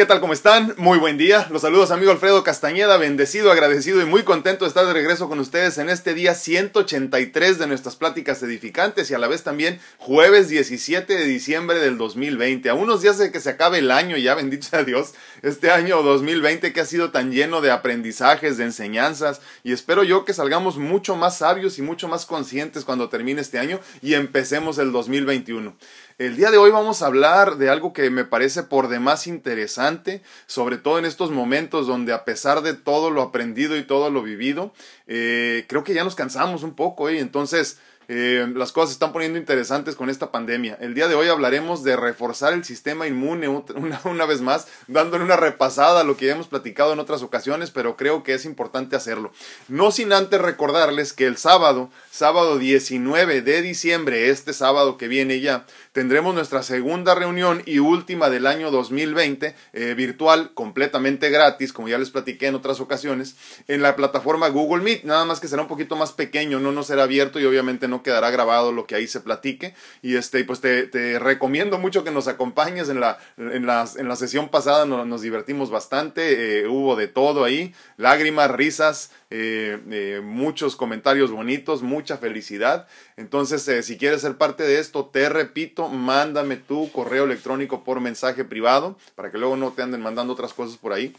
¿Qué tal? ¿Cómo están? Muy buen día. Los saludos amigo Alfredo Castañeda, bendecido, agradecido y muy contento de estar de regreso con ustedes en este día 183 de nuestras pláticas edificantes y a la vez también jueves 17 de diciembre del 2020. A unos días de que se acabe el año ya, bendito sea Dios, este año 2020 que ha sido tan lleno de aprendizajes, de enseñanzas y espero yo que salgamos mucho más sabios y mucho más conscientes cuando termine este año y empecemos el 2021. El día de hoy vamos a hablar de algo que me parece por demás interesante, sobre todo en estos momentos donde a pesar de todo lo aprendido y todo lo vivido, eh, creo que ya nos cansamos un poco y entonces eh, las cosas se están poniendo interesantes con esta pandemia. El día de hoy hablaremos de reforzar el sistema inmune una, una, vez más, dándole una repasada a lo que ya hemos platicado en otras ocasiones, pero creo que es importante hacerlo. No sin antes recordarles que el sábado, sábado 19 de diciembre, este sábado que viene ya, tendremos nuestra segunda reunión y última del año 2020, eh, virtual, completamente gratis, como ya les platiqué en otras ocasiones, en la plataforma Google Meet, nada más que será un poquito más pequeño, no nos será abierto y obviamente no quedará grabado lo que ahí se platique. Y este, pues te, recomiendo mucho que nos acompañes en la, en en la sesión pasada, nos, divertimos bastante, eh, hubo de todo ahí, lágrimas, risas, eh, eh, muchos comentarios bonitos, mucha felicidad. Entonces, si quieres ser parte de esto, te repito, mándame tu correo electrónico por mensaje privado para que luego no te anden mandando otras cosas por ahí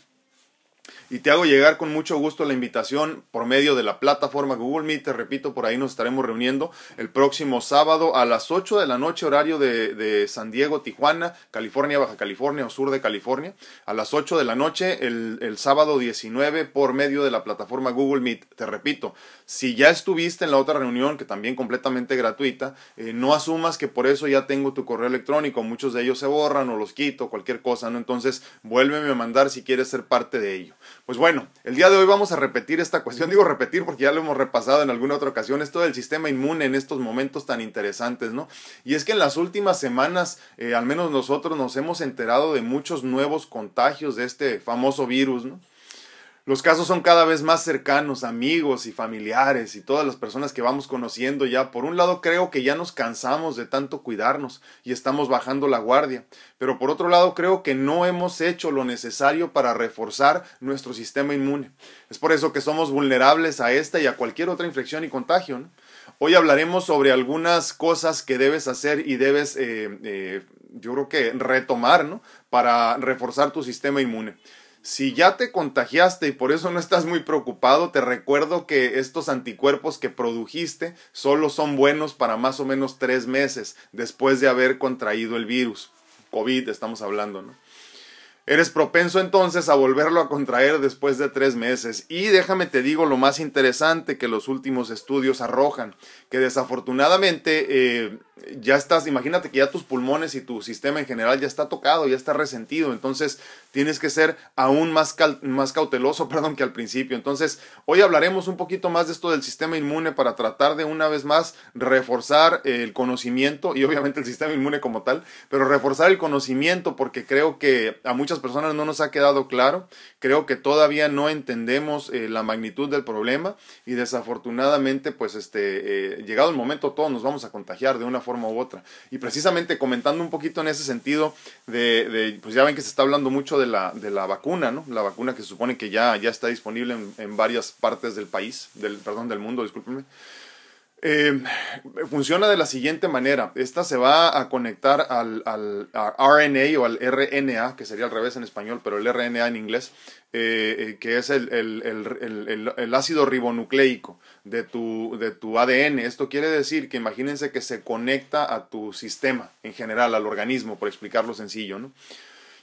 y te hago llegar con mucho gusto la invitación por medio de la plataforma Google Meet. Te repito, por ahí nos estaremos reuniendo el próximo sábado a las 8 de la noche, horario de, San Diego, Tijuana, California, Baja California o sur de California. A las 8 de la noche, el, sábado 19, por medio de la plataforma Google Meet. Te repito, si ya estuviste en la otra reunión, que también completamente gratuita, eh, no asumas que por eso ya tengo tu correo electrónico. Muchos de ellos se borran o los quito, cualquier cosa, ¿no? Entonces, vuélveme a mandar si quieres ser parte de ello. Pues bueno, el día de hoy vamos a repetir esta cuestión. Digo repetir porque ya lo hemos repasado en alguna otra ocasión. Esto del sistema inmune en estos momentos tan interesantes, ¿no? Y es que en las últimas semanas, eh, al menos nosotros nos hemos enterado de muchos nuevos contagios de este famoso virus, ¿no? Los casos son cada vez más cercanos, amigos y familiares y todas las personas que vamos conociendo ya. Por un lado creo que ya nos cansamos de tanto cuidarnos y estamos bajando la guardia, pero por otro lado creo que no hemos hecho lo necesario para reforzar nuestro sistema inmune. Es por eso que somos vulnerables a esta y a cualquier otra infección y contagio. Hoy hablaremos sobre algunas cosas que debes hacer y debes, eh, eh, yo creo que retomar, ¿no? Para reforzar tu sistema inmune. Si ya te contagiaste y por eso no estás muy preocupado, te recuerdo que estos anticuerpos que produjiste solo son buenos para más o menos tres meses después de haber contraído el virus. COVID estamos hablando, ¿no? Eres propenso entonces a volverlo a contraer después de tres meses. Y déjame te digo lo más interesante que los últimos estudios arrojan, que desafortunadamente eh, ya estás, imagínate que ya tus pulmones y tu sistema en general ya está tocado, ya está resentido, entonces tienes que ser aún más, más cauteloso, perdón, que al principio. Entonces, hoy hablaremos un poquito más de esto del sistema inmune para tratar de una vez más reforzar el conocimiento y obviamente el sistema inmune como tal, pero reforzar el conocimiento porque creo que a muchas personas no nos ha quedado claro, creo que todavía no entendemos eh, la magnitud del problema y desafortunadamente, pues este, eh, llegado el momento todos nos vamos a contagiar de una forma u otra. Y precisamente comentando un poquito en ese sentido, de, pues ya ven que se está hablando mucho de la, de la vacuna, ¿no? La vacuna que se supone que ya, ya está disponible en, varias partes del país, del, perdón, del mundo, discúlpenme. Eh, funciona de la siguiente manera. Esta se va a conectar al, RNA o al RNA, que sería al revés en español, pero el RNA en inglés, eh, eh, que es el, ácido ribonucleico de tu, de tu ADN. Esto quiere decir que imagínense que se conecta a tu sistema en general, al organismo, por explicarlo sencillo, ¿no?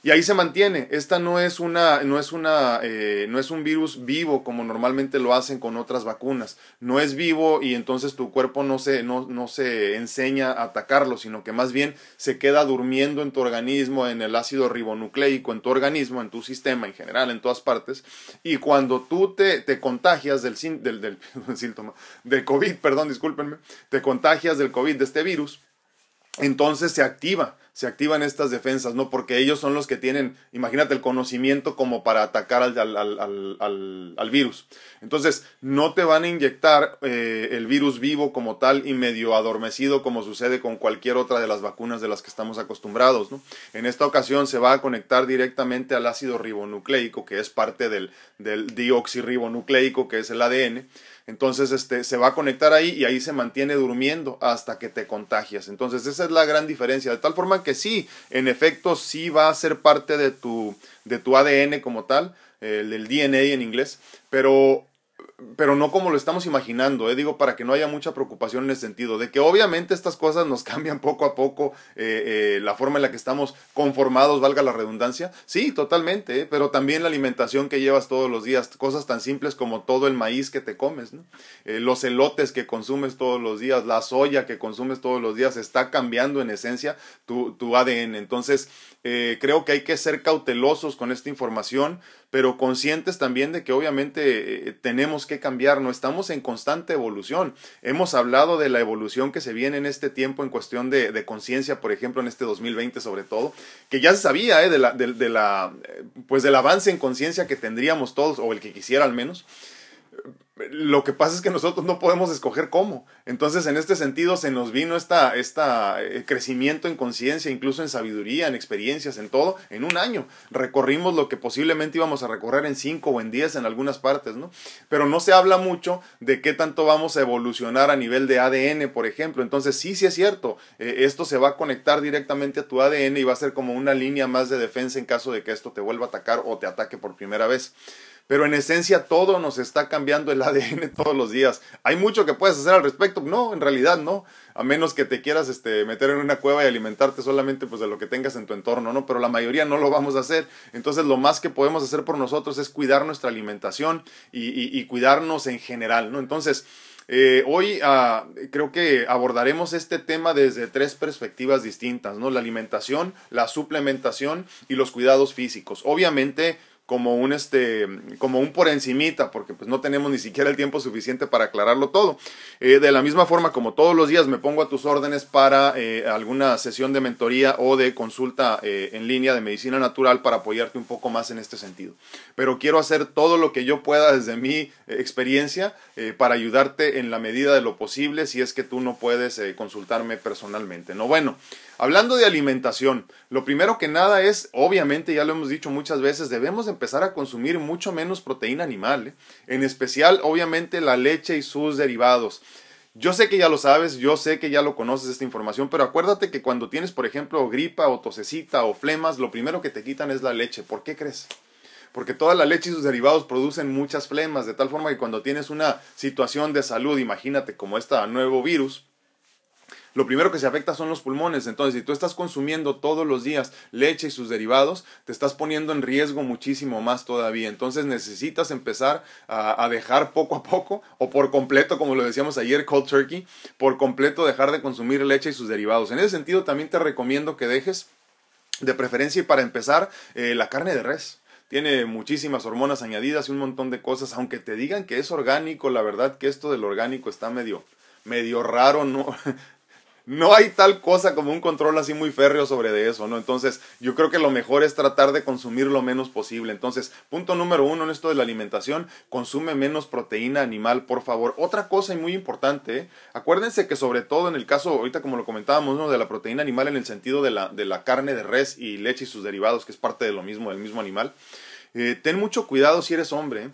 Y ahí se mantiene. Esta no es una, no es una, eh, no es un virus vivo como normalmente lo hacen con otras vacunas. No es vivo y entonces tu cuerpo no se, no, no se enseña a atacarlo, sino que más bien se queda durmiendo en tu organismo, en el ácido ribonucleico, en tu organismo, en tu sistema en general, en todas partes. Y cuando tú te, te contagias del, del, del, síntoma, del COVID, perdón, discúlpenme, te contagias del COVID, de este virus, entonces se activa, se activan estas defensas, ¿no? Porque ellos son los que tienen, imagínate, el conocimiento como para atacar al, al, al, al virus. Entonces, no te van a inyectar eh, el virus vivo como tal y medio adormecido como sucede con cualquier otra de las vacunas de las que estamos acostumbrados, ¿no? En esta ocasión se va a conectar directamente al ácido ribonucleico, que es parte del, del dioxirribonucleico, que es el ADN, entonces, este, se va a conectar ahí y ahí se mantiene durmiendo hasta que te contagias. Entonces, esa es la gran diferencia. De tal forma que sí, en efecto, sí va a ser parte de tu, de tu ADN como tal, el, el DNA en inglés, pero pero no como lo estamos imaginando, ¿eh? digo, para que no haya mucha preocupación en ese sentido, de que obviamente estas cosas nos cambian poco a poco eh, eh, la forma en la que estamos conformados, valga la redundancia, sí, totalmente, ¿eh? pero también la alimentación que llevas todos los días, cosas tan simples como todo el maíz que te comes, ¿no? los elotes que consumes todos los días, la soya que consumes todos los días, está cambiando en esencia tu, tu ADN, entonces creo que hay que ser cautelosos con esta información, pero conscientes también de que obviamente tenemos que cambiar, no estamos en constante evolución. Hemos hablado de la evolución que se viene en este tiempo en cuestión de, de conciencia, por ejemplo, en este 2020 sobre todo, que ya se sabía ¿eh? de la, de, la, eh, pues del avance en conciencia que tendríamos todos, o el que quisiera al menos. Lo que pasa es que nosotros no podemos escoger cómo. Entonces, en este sentido, se nos vino esta, eh, crecimiento en conciencia, incluso en sabiduría, en experiencias, en todo, en un año. Recorrimos lo que posiblemente íbamos a recorrer en cinco o en diez en algunas partes, ¿no? Pero no se habla mucho de qué tanto vamos a evolucionar a nivel de ADN, por ejemplo. Entonces, sí, sí es cierto. Eh, esto se va a conectar directamente a tu ADN y va a ser como una línea más de defensa en caso de que esto te vuelva a atacar o te ataque por primera vez pero en esencia todo nos está cambiando el ADN todos los días. ¿Hay mucho que puedes hacer al respecto? No, en realidad no, a menos que te quieras este, meter en una cueva y alimentarte solamente pues, de lo que tengas en tu entorno, ¿no? Pero la mayoría no lo vamos a hacer. Entonces lo más que podemos hacer por nosotros es cuidar nuestra alimentación y, cuidarnos en general, ¿no? Entonces... Eh, hoy ah, creo que abordaremos este tema desde tres perspectivas distintas, ¿no? La alimentación, la suplementación y los cuidados físicos. Obviamente como un este como un por encimita porque pues no tenemos ni siquiera el tiempo suficiente para aclararlo todo. Eh, de la misma forma como todos los días me pongo a tus órdenes para eh, alguna sesión de mentoría o de consulta eh, en línea de medicina natural para apoyarte un poco más en este sentido. Pero quiero hacer todo lo que yo pueda desde mi experiencia para ayudarte en la medida de lo posible si es que tú no puedes consultarme personalmente no bueno Hablando de alimentación, lo primero que nada es, obviamente, ya lo hemos dicho muchas veces, debemos empezar a consumir mucho menos proteína animal, ¿eh? en especial, obviamente, la leche y sus derivados. Yo sé que ya lo sabes, yo sé que ya lo conoces esta información, pero acuérdate que cuando tienes, por ejemplo, gripa o tosecita o flemas, lo primero que te quitan es la leche. ¿Por qué crees? Porque toda la leche y sus derivados producen muchas flemas, de tal forma que cuando tienes una situación de salud, imagínate como este nuevo virus, lo primero que se afecta son los pulmones. Entonces, si tú estás consumiendo todos los días leche y sus derivados, te estás poniendo en riesgo muchísimo más todavía. Entonces, necesitas empezar a, dejar poco a poco, o por completo, como lo decíamos ayer, cold turkey, por completo dejar de consumir leche y sus derivados. En ese sentido, también te recomiendo que dejes, de preferencia y para empezar, eh, la carne de res tiene muchísimas hormonas añadidas y un montón de cosas, aunque te digan que es orgánico, la verdad que esto del orgánico está medio medio raro, no no hay tal cosa como un control así muy férreo sobre de eso, ¿no? Entonces, yo creo que lo mejor es tratar de consumir lo menos posible. Entonces, punto número uno en esto de la alimentación, consume menos proteína animal, por favor. Otra cosa y muy importante, acuérdense que sobre todo en el caso, ahorita como lo comentábamos, ¿no? De la proteína animal en el sentido de la, de la carne de res y leche y sus derivados, que es parte de lo mismo, del mismo animal. Eh, ten mucho cuidado si eres hombre.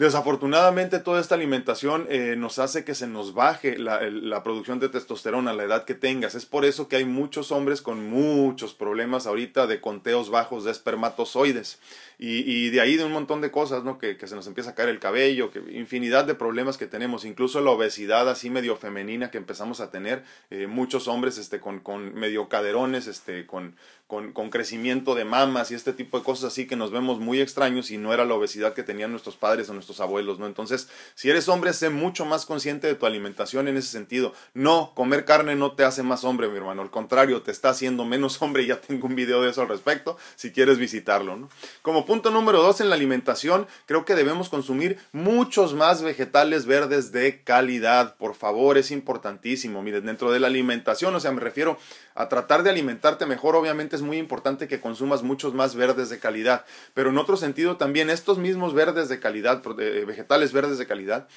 Desafortunadamente toda esta alimentación eh, nos hace que se nos baje la, la, producción de testosterona a la edad que tengas. Es por eso que hay muchos hombres con muchos problemas ahorita de conteos bajos de espermatozoides. Y, y, de ahí de un montón de cosas, ¿no? Que, que, se nos empieza a caer el cabello, que infinidad de problemas que tenemos, incluso la obesidad así medio femenina que empezamos a tener, eh, muchos hombres este, con, con medio caderones, este, con, con, con, crecimiento de mamas y este tipo de cosas así que nos vemos muy extraños y no era la obesidad que tenían nuestros padres o nuestros abuelos, ¿no? Entonces, si eres hombre, sé mucho más consciente de tu alimentación en ese sentido. No, comer carne no te hace más hombre, mi hermano. Al contrario, te está haciendo menos hombre. Ya tengo un video de eso al respecto, si quieres visitarlo, ¿no? Como punto número dos en la alimentación, creo que debemos consumir muchos más vegetales verdes de calidad. Por favor, es importantísimo. Miren, dentro de la alimentación, o sea, me refiero a tratar de alimentarte mejor, obviamente es muy importante que consumas muchos más verdes de calidad, pero en otro sentido también estos mismos verdes de calidad, vegetales verdes de calidad,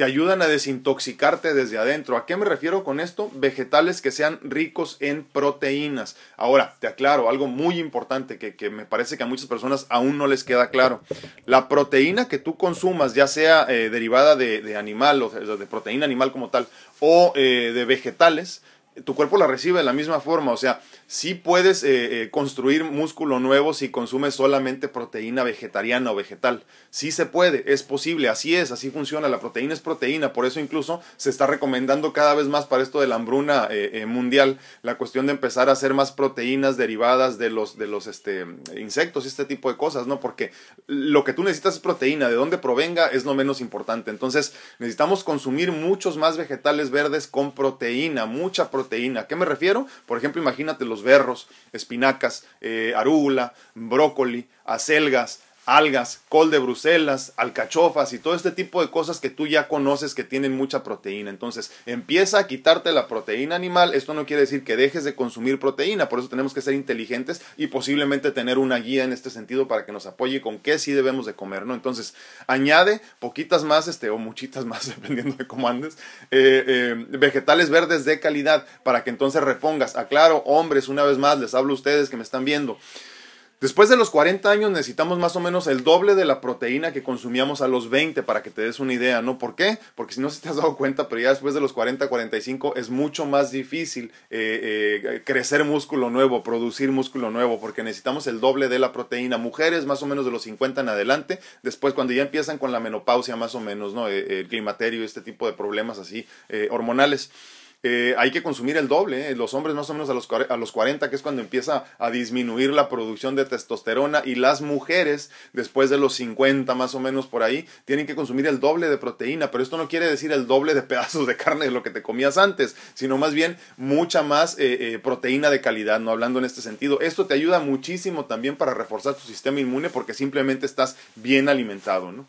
te ayudan a desintoxicarte desde adentro. ¿A qué me refiero con esto? Vegetales que sean ricos en proteínas. Ahora, te aclaro algo muy importante que, me parece que a muchas personas aún no les queda claro. La proteína que tú consumas, ya sea eh, derivada de, animal o de, proteína animal como tal, o eh, de vegetales, tu cuerpo la recibe de la misma forma, o sea, sí puedes eh, eh, construir músculo nuevo si consumes solamente proteína vegetariana o vegetal. Sí se puede, es posible, así es, así funciona. La proteína es proteína, por eso incluso se está recomendando cada vez más para esto de la hambruna eh, mundial la cuestión de empezar a hacer más proteínas derivadas de los, de los este, insectos y este tipo de cosas, ¿no? Porque lo que tú necesitas es proteína, de dónde provenga es lo menos importante. Entonces necesitamos consumir muchos más vegetales verdes con proteína, mucha proteína. ¿A qué me refiero? Por ejemplo, imagínate los berros, espinacas, eh, arúgula, brócoli, acelgas, algas, col de Bruselas, alcachofas y todo este tipo de cosas que tú ya conoces que tienen mucha proteína. Entonces, empieza a quitarte la proteína animal. Esto no quiere decir que dejes de consumir proteína, por eso tenemos que ser inteligentes y posiblemente tener una guía en este sentido para que nos apoye con qué sí debemos de comer, ¿no? Entonces, añade poquitas más, este, o muchitas más, dependiendo de cómo andes, eh, eh, vegetales verdes de calidad para que entonces repongas. Aclaro, hombres, una vez más, les hablo a ustedes que me están viendo. Después de los 40 años necesitamos más o menos el doble de la proteína que consumíamos a los 20 para que te des una idea, ¿no? ¿Por qué? Porque si no se te has dado cuenta, pero ya después de los 40, 45 es mucho más difícil eh, eh, crecer músculo nuevo, producir músculo nuevo, porque necesitamos el doble de la proteína. Mujeres más o menos de los 50 en adelante, después cuando ya empiezan con la menopausia más o menos, ¿no? Eh, el climaterio, este tipo de problemas así hormonales. Eh, hay que consumir el doble. ¿eh? Los hombres más o menos a los, a los 40, que es cuando empieza a disminuir la producción de testosterona, y las mujeres, después de los 50 más o menos por ahí, tienen que consumir el doble de proteína. Pero esto no quiere decir el doble de pedazos de carne de lo que te comías antes, sino más bien mucha más eh, proteína de calidad, no hablando en este sentido. Esto te ayuda muchísimo también para reforzar tu sistema inmune porque simplemente estás bien alimentado, ¿no?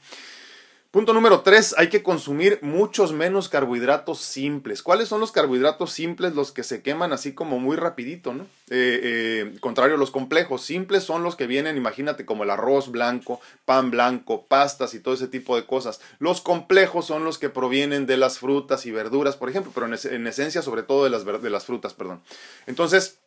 Punto número tres, hay que consumir muchos menos carbohidratos simples. ¿Cuáles son los carbohidratos simples? Los que se queman así como muy rapidito, ¿no? Eh, eh, contrario a los complejos, simples son los que vienen, imagínate, como el arroz blanco, pan blanco, pastas y todo ese tipo de cosas. Los complejos son los que provienen de las frutas y verduras, por ejemplo, pero en, esencia sobre todo de las, de las frutas, perdón. Entonces,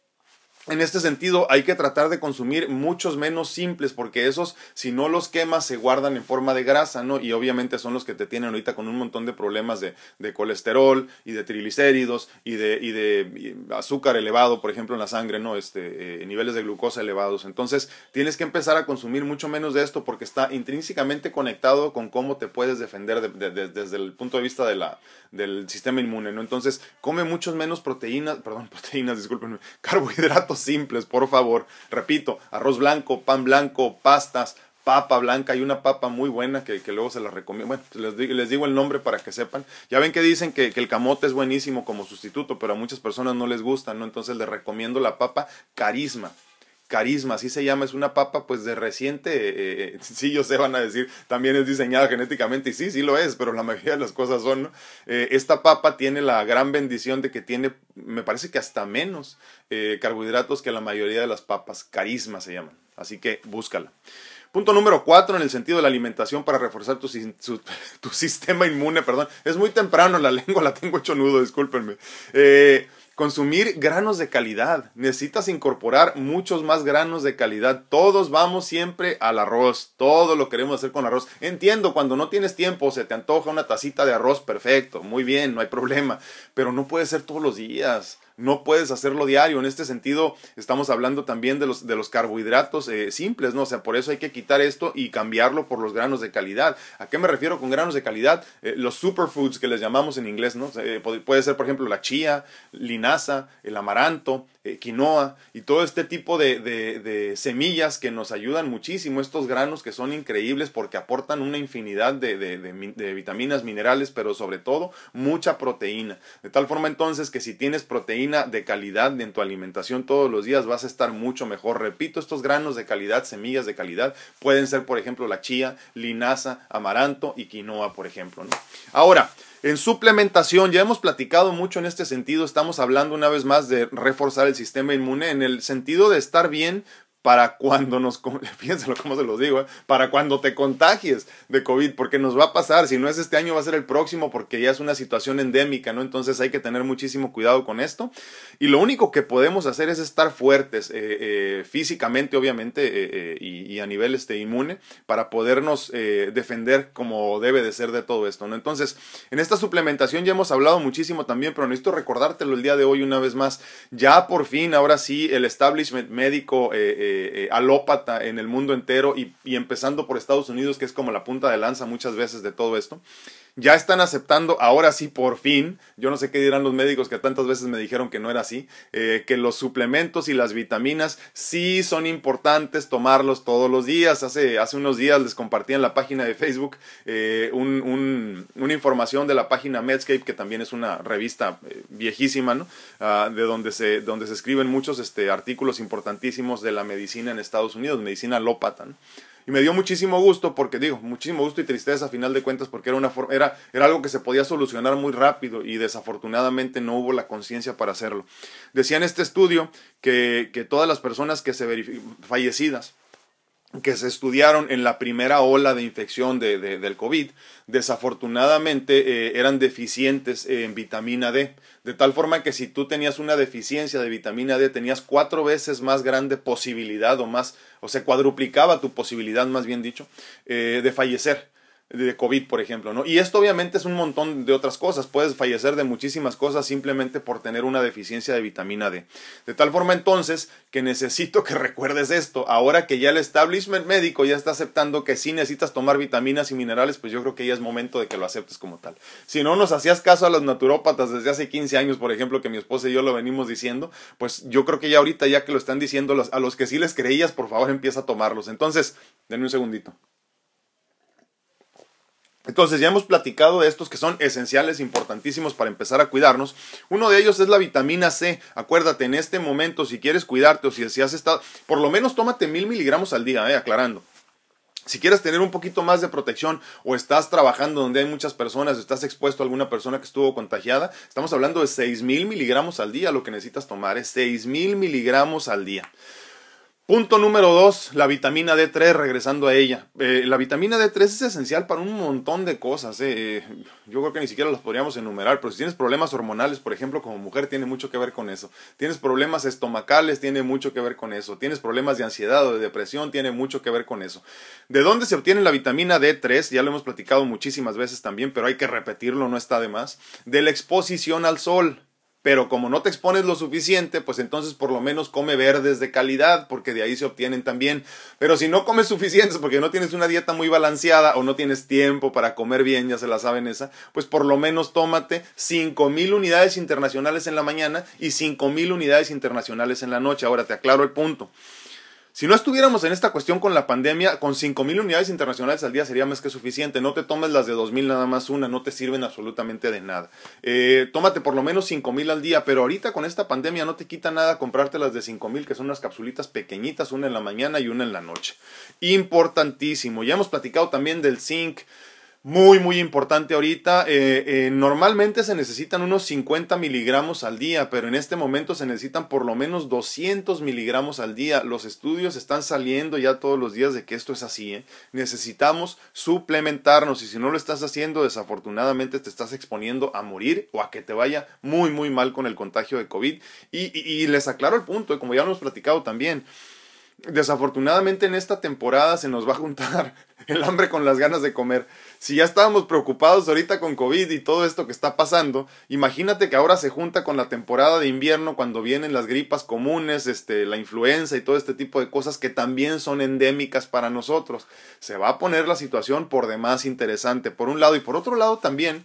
en este sentido, hay que tratar de consumir muchos menos simples, porque esos, si no los quemas, se guardan en forma de grasa, ¿no? Y obviamente son los que te tienen ahorita con un montón de problemas de, de colesterol y de triglicéridos y de, y de azúcar elevado, por ejemplo, en la sangre, ¿no? Este, eh, niveles de glucosa elevados. Entonces, tienes que empezar a consumir mucho menos de esto porque está intrínsecamente conectado con cómo te puedes defender desde el punto de vista de la, del sistema inmune, ¿no? Entonces, come muchos menos proteínas, perdón, proteínas, discúlpenme, carbohidratos simples, por favor. Repito, arroz blanco, pan blanco, pastas, papa blanca. Hay una papa muy buena que, luego se la recomiendo. Bueno, les digo, les digo, el nombre para que sepan. Ya ven que dicen que, que, el camote es buenísimo como sustituto, pero a muchas personas no les gusta, ¿no? Entonces les recomiendo la papa carisma carisma, así se llama, es una papa pues de reciente, eh, sí yo sé, van a decir, también es diseñada genéticamente y sí, sí lo es, pero la mayoría de las cosas son, ¿no? Eh, esta papa tiene la gran bendición de que tiene, me parece que hasta menos eh, carbohidratos que la mayoría de las papas, carisma se llaman, así que búscala. Punto número cuatro en el sentido de la alimentación para reforzar tu, tu sistema inmune, perdón, es muy temprano, la lengua la tengo hecho nudo, discúlpenme. Eh, Consumir granos de calidad. Necesitas incorporar muchos más granos de calidad. Todos vamos siempre al arroz. Todo lo queremos hacer con arroz. Entiendo, cuando no tienes tiempo, se te antoja una tacita de arroz, perfecto, muy bien, no hay problema. Pero no puede ser todos los días. No puedes hacerlo diario. En este sentido, estamos hablando también de los, de los carbohidratos eh, simples, ¿no? O sea, por eso hay que quitar esto y cambiarlo por los granos de calidad. ¿A qué me refiero con granos de calidad? Eh, los superfoods que les llamamos en inglés, ¿no? Eh, puede ser, por ejemplo, la chía, linaza, el amaranto, quinoa y todo este tipo de, de, semillas que nos ayudan muchísimo. Estos granos que son increíbles porque aportan una infinidad de, de vitaminas, minerales, pero sobre todo mucha proteína. De tal forma entonces que si tienes proteína, de calidad en tu alimentación todos los días vas a estar mucho mejor. Repito, estos granos de calidad, semillas de calidad, pueden ser, por ejemplo, la chía, linaza, amaranto y quinoa, por ejemplo. Ahora, en suplementación, ya hemos platicado mucho en este sentido, estamos hablando una vez más de reforzar el sistema inmune en el sentido de estar bien para cuando nos, piénselo cómo se los digo, ¿eh? para cuando te contagies de COVID, porque nos va a pasar, si no es este año va a ser el próximo, porque ya es una situación endémica, ¿no? Entonces hay que tener muchísimo cuidado con esto. Y lo único que podemos hacer es estar fuertes, eh, eh, físicamente, obviamente, y, a nivel este, inmune, para podernos defender como debe de ser de todo esto, ¿no? Entonces, en esta suplementación ya hemos hablado muchísimo también, pero necesito recordártelo el día de hoy una vez más. Ya por fin, ahora sí, el establishment médico, eh, alópata en el mundo entero y, y, empezando por Estados Unidos, que es como la punta de lanza muchas veces de todo esto ya están aceptando, ahora sí por fin, yo no sé qué dirán los médicos que tantas veces me dijeron que no era así, eh, que los suplementos y las vitaminas sí son importantes tomarlos todos los días. Hace, hace unos días les compartí en la página de Facebook eh, una información de la página Medscape, que también es una revista eh, viejísima, ¿no? Ah, de donde se, donde se escriben muchos este, artículos importantísimos de la medicina en Estados Unidos, medicina alópata. ¿no? Y me dio muchísimo gusto, porque digo, muchísimo gusto y tristeza a final de cuentas, porque era, una era, era algo que se podía solucionar muy rápido y desafortunadamente no hubo la conciencia para hacerlo. Decía en este estudio que, que todas las personas que se fallecidas, que se estudiaron en la primera ola de infección de, del COVID, desafortunadamente eh, eran deficientes en vitamina D. De tal forma que si tú tenías una deficiencia de vitamina D, tenías cuatro veces más grande posibilidad o más, o se cuadruplicaba tu posibilidad, más bien dicho, eh, de fallecer de COVID, por ejemplo, ¿no? Y esto obviamente es un montón de otras cosas. Puedes fallecer de muchísimas cosas simplemente por tener una deficiencia de vitamina D. De tal forma entonces que necesito que recuerdes esto. Ahora que ya el establishment médico ya está aceptando que sí necesitas tomar vitaminas y minerales, pues yo creo que ya es momento de que lo aceptes como tal. Si no nos hacías caso a los naturópatas desde hace 15 años, por ejemplo, que mi esposa y yo lo venimos diciendo, pues yo creo que ya ahorita ya que lo están diciendo a los que sí les creías, por favor empieza a tomarlos. Entonces, denme un segundito. Entonces ya hemos platicado de estos que son esenciales, importantísimos para empezar a cuidarnos. Uno de ellos es la vitamina C. Acuérdate, en este momento, si quieres cuidarte o si, has estado, por lo menos tómate mil miligramos al día, eh, aclarando. Si quieres tener un poquito más de protección o estás trabajando donde hay muchas personas, estás expuesto a alguna persona que estuvo contagiada, estamos hablando de seis mil miligramos al día. Lo que necesitas tomar es seis mil miligramos al día. Punto número dos, la vitamina D3, regresando a ella. Eh, la vitamina D3 es esencial para un montón de cosas. Eh. Yo creo que ni siquiera las podríamos enumerar, pero si tienes problemas hormonales, por ejemplo, como mujer, tiene mucho que ver con eso. Tienes problemas estomacales, tiene mucho que ver con eso. Tienes problemas de ansiedad o de depresión, tiene mucho que ver con eso. ¿De dónde se obtiene la vitamina D3? Ya lo hemos platicado muchísimas veces también, pero hay que repetirlo, no está de más. De la exposición al sol pero como no te expones lo suficiente, pues entonces por lo menos come verdes de calidad, porque de ahí se obtienen también. Pero si no comes suficientes, porque no tienes una dieta muy balanceada o no tienes tiempo para comer bien, ya se la saben esa, pues por lo menos tómate 5000 unidades internacionales en la mañana y 5000 unidades internacionales en la noche. Ahora te aclaro el punto. Si no estuviéramos en esta cuestión con la pandemia, con 5.000 unidades internacionales al día sería más que suficiente. No te tomes las de 2.000 nada más una, no te sirven absolutamente de nada. Eh, tómate por lo menos 5.000 al día, pero ahorita con esta pandemia no te quita nada comprarte las de 5.000, que son unas capsulitas pequeñitas, una en la mañana y una en la noche. Importantísimo. Ya hemos platicado también del zinc muy, muy importante ahorita. Eh, eh, normalmente se necesitan unos 50 miligramos al día, pero en este momento se necesitan por lo menos 200 miligramos al día. Los estudios están saliendo ya todos los días de que esto es así. ¿eh? Necesitamos suplementarnos y si no lo estás haciendo, desafortunadamente te estás exponiendo a morir o a que te vaya muy, muy mal con el contagio de COVID. Y, y les aclaro el punto, como ya lo hemos platicado también. Desafortunadamente en esta temporada se nos va a juntar el hambre con las ganas de comer. Si ya estábamos preocupados ahorita con COVID y todo esto que está pasando, imagínate que ahora se junta con la temporada de invierno cuando vienen las gripas comunes, este, la influenza y todo este tipo de cosas que también son endémicas para nosotros. Se va a poner la situación por demás interesante, por un lado y por otro lado también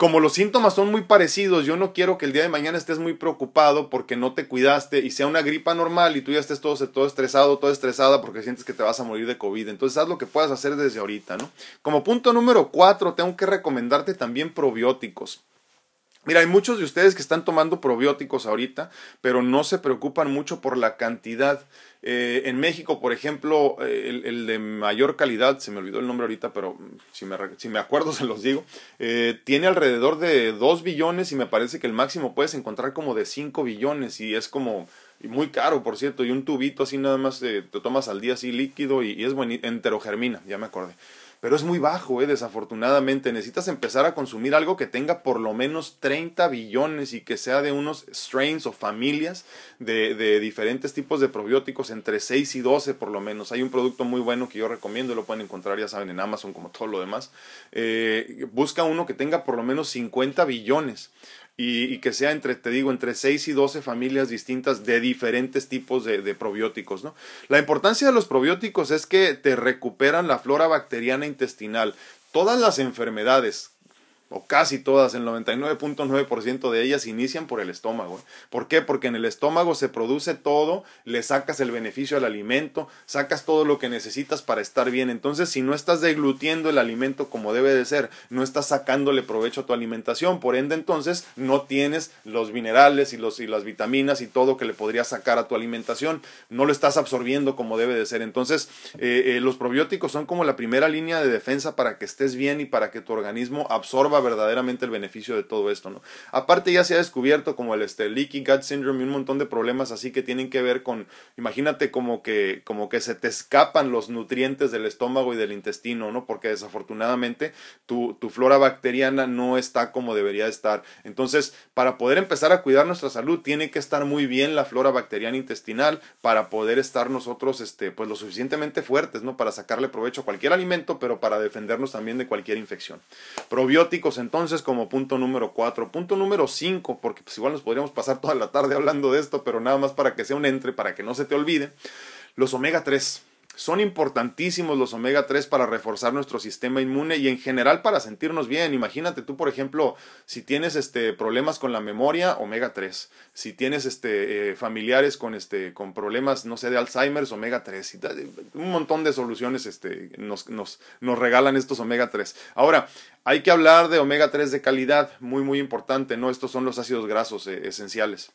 como los síntomas son muy parecidos, yo no quiero que el día de mañana estés muy preocupado porque no te cuidaste y sea una gripa normal y tú ya estés todo, todo estresado, toda estresada porque sientes que te vas a morir de COVID. Entonces haz lo que puedas hacer desde ahorita, ¿no? Como punto número cuatro, tengo que recomendarte también probióticos. Mira, hay muchos de ustedes que están tomando probióticos ahorita, pero no se preocupan mucho por la cantidad. Eh, en México, por ejemplo, eh, el, de mayor calidad, se me olvidó el nombre ahorita, pero si me, si me acuerdo se los digo, eh, tiene alrededor de 2 billones y me parece que el máximo puedes encontrar como de 5 billones y es como muy caro, por cierto, y un tubito así nada más te tomas al día así líquido y, y es buenísimo, enterogermina, ya me acordé pero es muy bajo, ¿eh? desafortunadamente. Necesitas empezar a consumir algo que tenga por lo menos 30 billones y que sea de unos strains o familias de, de diferentes tipos de probióticos, entre 6 y 12 por lo menos. Hay un producto muy bueno que yo recomiendo, lo pueden encontrar, ya saben, en Amazon como todo lo demás. Eh, busca uno que tenga por lo menos 50 billones y, que sea entre, te digo, entre 6 y 12 familias distintas de diferentes tipos de, de, probióticos. ¿no? La importancia de los probióticos es que te recuperan la flora bacteriana intestinal. Todas las enfermedades o casi todas, el 99.9% de ellas inician por el estómago. ¿Por qué? Porque en el estómago se produce todo, le sacas el beneficio al alimento, sacas todo lo que necesitas para estar bien. Entonces, si no estás deglutiendo el alimento como debe de ser, no estás sacándole provecho a tu alimentación, por ende entonces no tienes los minerales y, los, y las vitaminas y todo que le podrías sacar a tu alimentación, no lo estás absorbiendo como debe de ser. Entonces, eh, eh, los probióticos son como la primera línea de defensa para que estés bien y para que tu organismo absorba verdaderamente el beneficio de todo esto, ¿no? Aparte ya se ha descubierto como el este, leaky gut syndrome y un montón de problemas así que tienen que ver con, imagínate como que, como que se te escapan los nutrientes del estómago y del intestino, ¿no? Porque desafortunadamente tu, flora bacteriana no está como debería estar. Entonces, para poder empezar a cuidar nuestra salud, tiene que estar muy bien la flora bacteriana intestinal para poder estar nosotros, este, pues lo suficientemente fuertes, ¿no? Para sacarle provecho a cualquier alimento, pero para defendernos también de cualquier infección. Probióticos entonces como punto número 4. Punto número 5, porque pues igual nos podríamos pasar toda la tarde hablando de esto, pero nada más para que sea un entre, para que no se te olvide. Los omega 3. Son importantísimos los omega 3 para reforzar nuestro sistema inmune y en general para sentirnos bien. Imagínate tú, por ejemplo, si tienes este, problemas con la memoria, omega 3. Si tienes este, eh, familiares con, este, con problemas, no sé, de Alzheimer, omega 3. un montón de soluciones este, nos, nos, nos regalan estos omega 3. Ahora, hay que hablar de omega 3 de calidad, muy, muy importante, ¿no? Estos son los ácidos grasos eh, esenciales.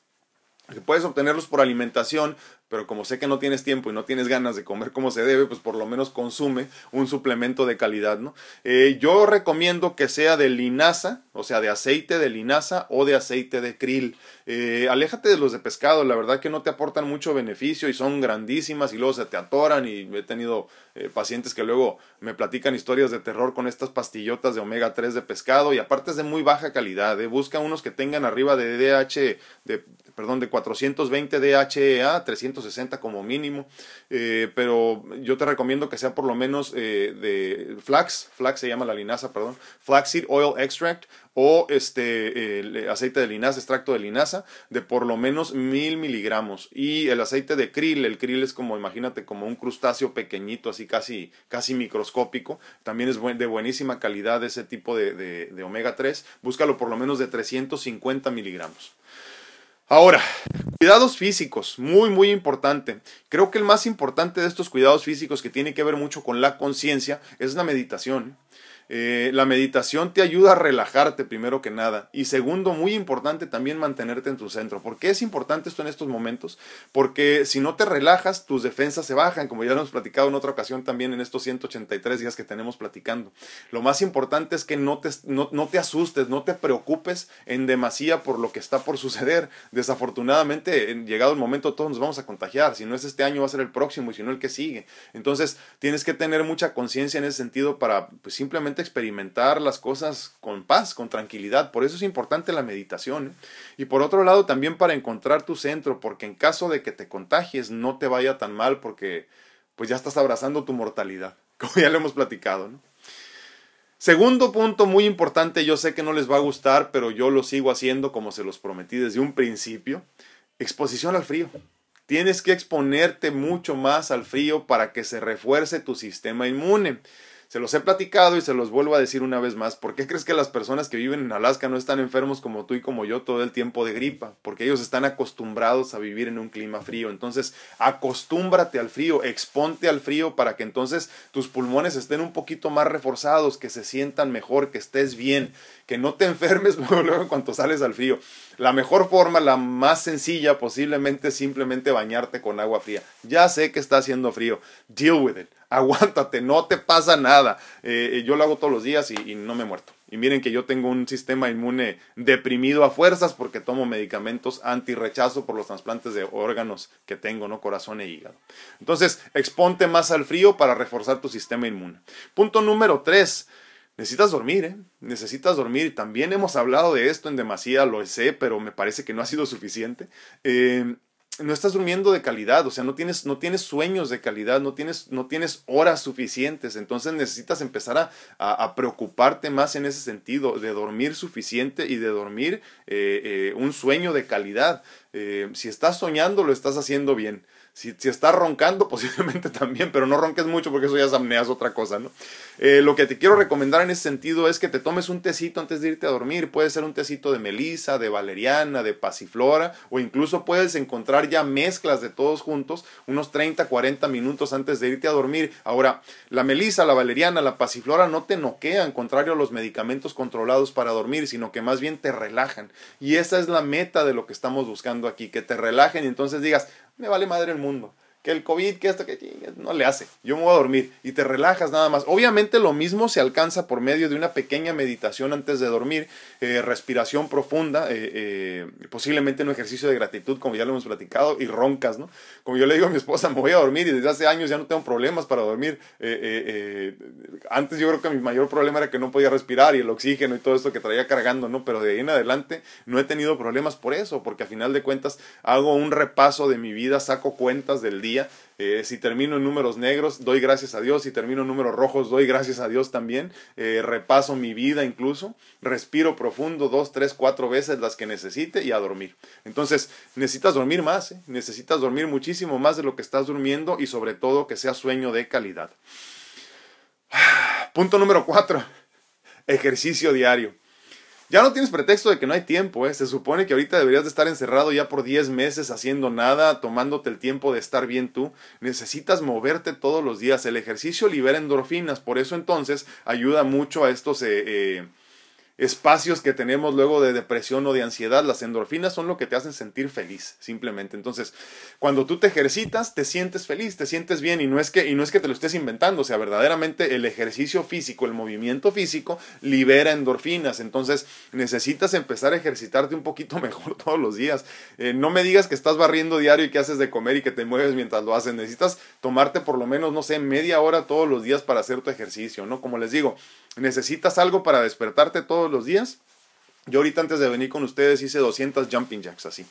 puedes obtenerlos por alimentación, pero como sé que no tienes tiempo y no tienes ganas de comer como se debe, pues por lo menos consume un suplemento de calidad, ¿no? Eh, yo recomiendo que sea de linaza, o sea, de aceite de linaza o de aceite de krill. Eh, aléjate de los de pescado, la verdad que no te aportan mucho beneficio y son grandísimas y luego se te atoran y he tenido eh, pacientes que luego me platican historias de terror con estas pastillotas de omega 3 de pescado y aparte es de muy baja calidad, busca unos que tengan arriba de DH, de, perdón, de 420 DHEA, 300 60 como mínimo, eh, pero yo te recomiendo que sea por lo menos eh, de flax, flax se llama la linaza, perdón, flaxseed oil extract o este aceite de linaza, extracto de linaza, de por lo menos mil miligramos. Y el aceite de krill, el krill es como, imagínate, como un crustáceo pequeñito, así casi, casi microscópico. También es de buenísima calidad ese tipo de, de omega 3. Búscalo por lo menos de 350 miligramos. Ahora, cuidados físicos, muy, muy importante. Creo que el más importante de estos cuidados físicos que tiene que ver mucho con la conciencia es la meditación. La meditación te ayuda a relajarte primero que nada y segundo, muy importante también mantenerte en tu centro. ¿Por qué es importante esto en estos momentos? Porque si no te relajas, tus defensas se bajan, como ya lo hemos platicado en otra ocasión también en estos 183 días que tenemos platicando. Lo más importante es que no te, no, no te asustes, no te preocupes en demasía por lo que está por suceder. Desafortunadamente, llegado el momento, todos nos vamos a contagiar. Si no es este año, va a ser el próximo y si no, el que sigue. Entonces, tienes que tener mucha conciencia en ese sentido para pues, simplemente experimentar las cosas con paz, con tranquilidad. Por eso es importante la meditación. ¿eh? Y por otro lado, también para encontrar tu centro, porque en caso de que te contagies, no te vaya tan mal porque pues ya estás abrazando tu mortalidad. como ya lo hemos platicado. Segundo punto muy importante, yo sé que no les va a gustar, pero yo lo sigo haciendo como se los prometí desde un principio, exposición al frío. Tienes que exponerte mucho más al frío para que se refuerce tu sistema inmune. Se los he platicado y se los vuelvo a decir una vez más. ¿Por qué crees que las personas que viven en Alaska no están enfermos como tú y como yo todo el tiempo de gripa? Porque ellos están acostumbrados a vivir en un clima frío. Entonces, acostúmbrate al frío, exponte al frío para que entonces tus pulmones estén un poquito más reforzados, que se sientan mejor, que estés bien, que no te enfermes luego, en sales al frío. La mejor forma, la más sencilla posiblemente es simplemente bañarte con agua fría. Ya sé que está haciendo frío. Deal with it aguántate, no te pasa nada. Eh, yo lo hago todos los días y, no me muerto. Y miren que yo tengo un sistema inmune deprimido a fuerzas porque tomo medicamentos anti-rechazo por los trasplantes de órganos que tengo, ¿no? Corazón e hígado. Entonces, exponte más al frío para reforzar tu sistema inmune. Punto número tres. Necesitas dormir, ¿eh? Necesitas dormir. También hemos hablado de esto en demasía, lo sé, pero me parece que no ha sido suficiente. Eh, no estás durmiendo de calidad, o sea, no tienes, no tienes sueños de calidad, no tienes, no tienes horas suficientes, entonces necesitas empezar a, preocuparte más en ese sentido, de dormir suficiente y de dormir eh, eh, un sueño de calidad. Eh, si estás soñando, lo estás haciendo bien. Si, si estás roncando, posiblemente también, pero no ronques mucho porque eso ya es otra cosa, ¿no? Eh, lo que te quiero recomendar en ese sentido es que te tomes un tecito antes de irte a dormir. Puede ser un tecito de melisa, de valeriana, de pasiflora, o incluso puedes encontrar ya mezclas de todos juntos unos 30, 40 minutos antes de irte a dormir. Ahora, la melisa, la valeriana, la pasiflora no te noquean, contrario a los medicamentos controlados para dormir, sino que más bien te relajan. Y esa es la meta de lo que estamos buscando aquí, que te relajen y entonces digas, me vale madre el mundo que el COVID, que esto, que no le hace. Yo me voy a dormir y te relajas nada más. Obviamente lo mismo se alcanza por medio de una pequeña meditación antes de dormir, eh, respiración profunda, eh, eh, posiblemente un ejercicio de gratitud, como ya lo hemos platicado, y roncas, ¿no? Como yo le digo a mi esposa, me voy a dormir y desde hace años ya no tengo problemas para dormir. antes yo creo que mi mayor problema era que no podía respirar y el oxígeno y todo esto que traía cargando, ¿no? Pero de ahí en adelante no he tenido problemas por eso, porque a final de cuentas hago un repaso de mi vida, saco cuentas del día eh, si termino en números negros, doy gracias a Dios. Si termino en números rojos, doy gracias a Dios también. Eh, repaso mi vida incluso. Respiro profundo dos, tres, cuatro veces las que necesite y a dormir. Entonces, necesitas dormir más. ¿eh? Necesitas dormir muchísimo más de lo que estás durmiendo y sobre todo que sea sueño de calidad. Punto número cuatro. Ejercicio diario. Ya no tienes pretexto de que no hay tiempo, ¿eh? Se supone que ahorita deberías de estar encerrado ya por 10 meses haciendo nada, tomándote el tiempo de estar bien tú. Necesitas moverte todos los días. El ejercicio libera endorfinas, por eso entonces ayuda mucho a estos... Eh, eh, espacios que tenemos luego de depresión o de ansiedad, las endorfinas son lo que te hacen sentir feliz, simplemente. Entonces, cuando tú te ejercitas, te sientes feliz, te sientes bien y no es que y no es que te lo estés inventando, o sea, verdaderamente el ejercicio físico, el movimiento físico libera endorfinas. Entonces, necesitas empezar a ejercitarte un poquito mejor todos los días. Eh, no me digas que estás barriendo diario y que haces de comer y que te mueves mientras lo haces. Necesitas tomarte por lo menos, no sé, media hora todos los días para hacer tu ejercicio, ¿no? Como les digo, necesitas algo para despertarte los días. Yo ahorita antes de venir con ustedes hice 200 jumping jacks así.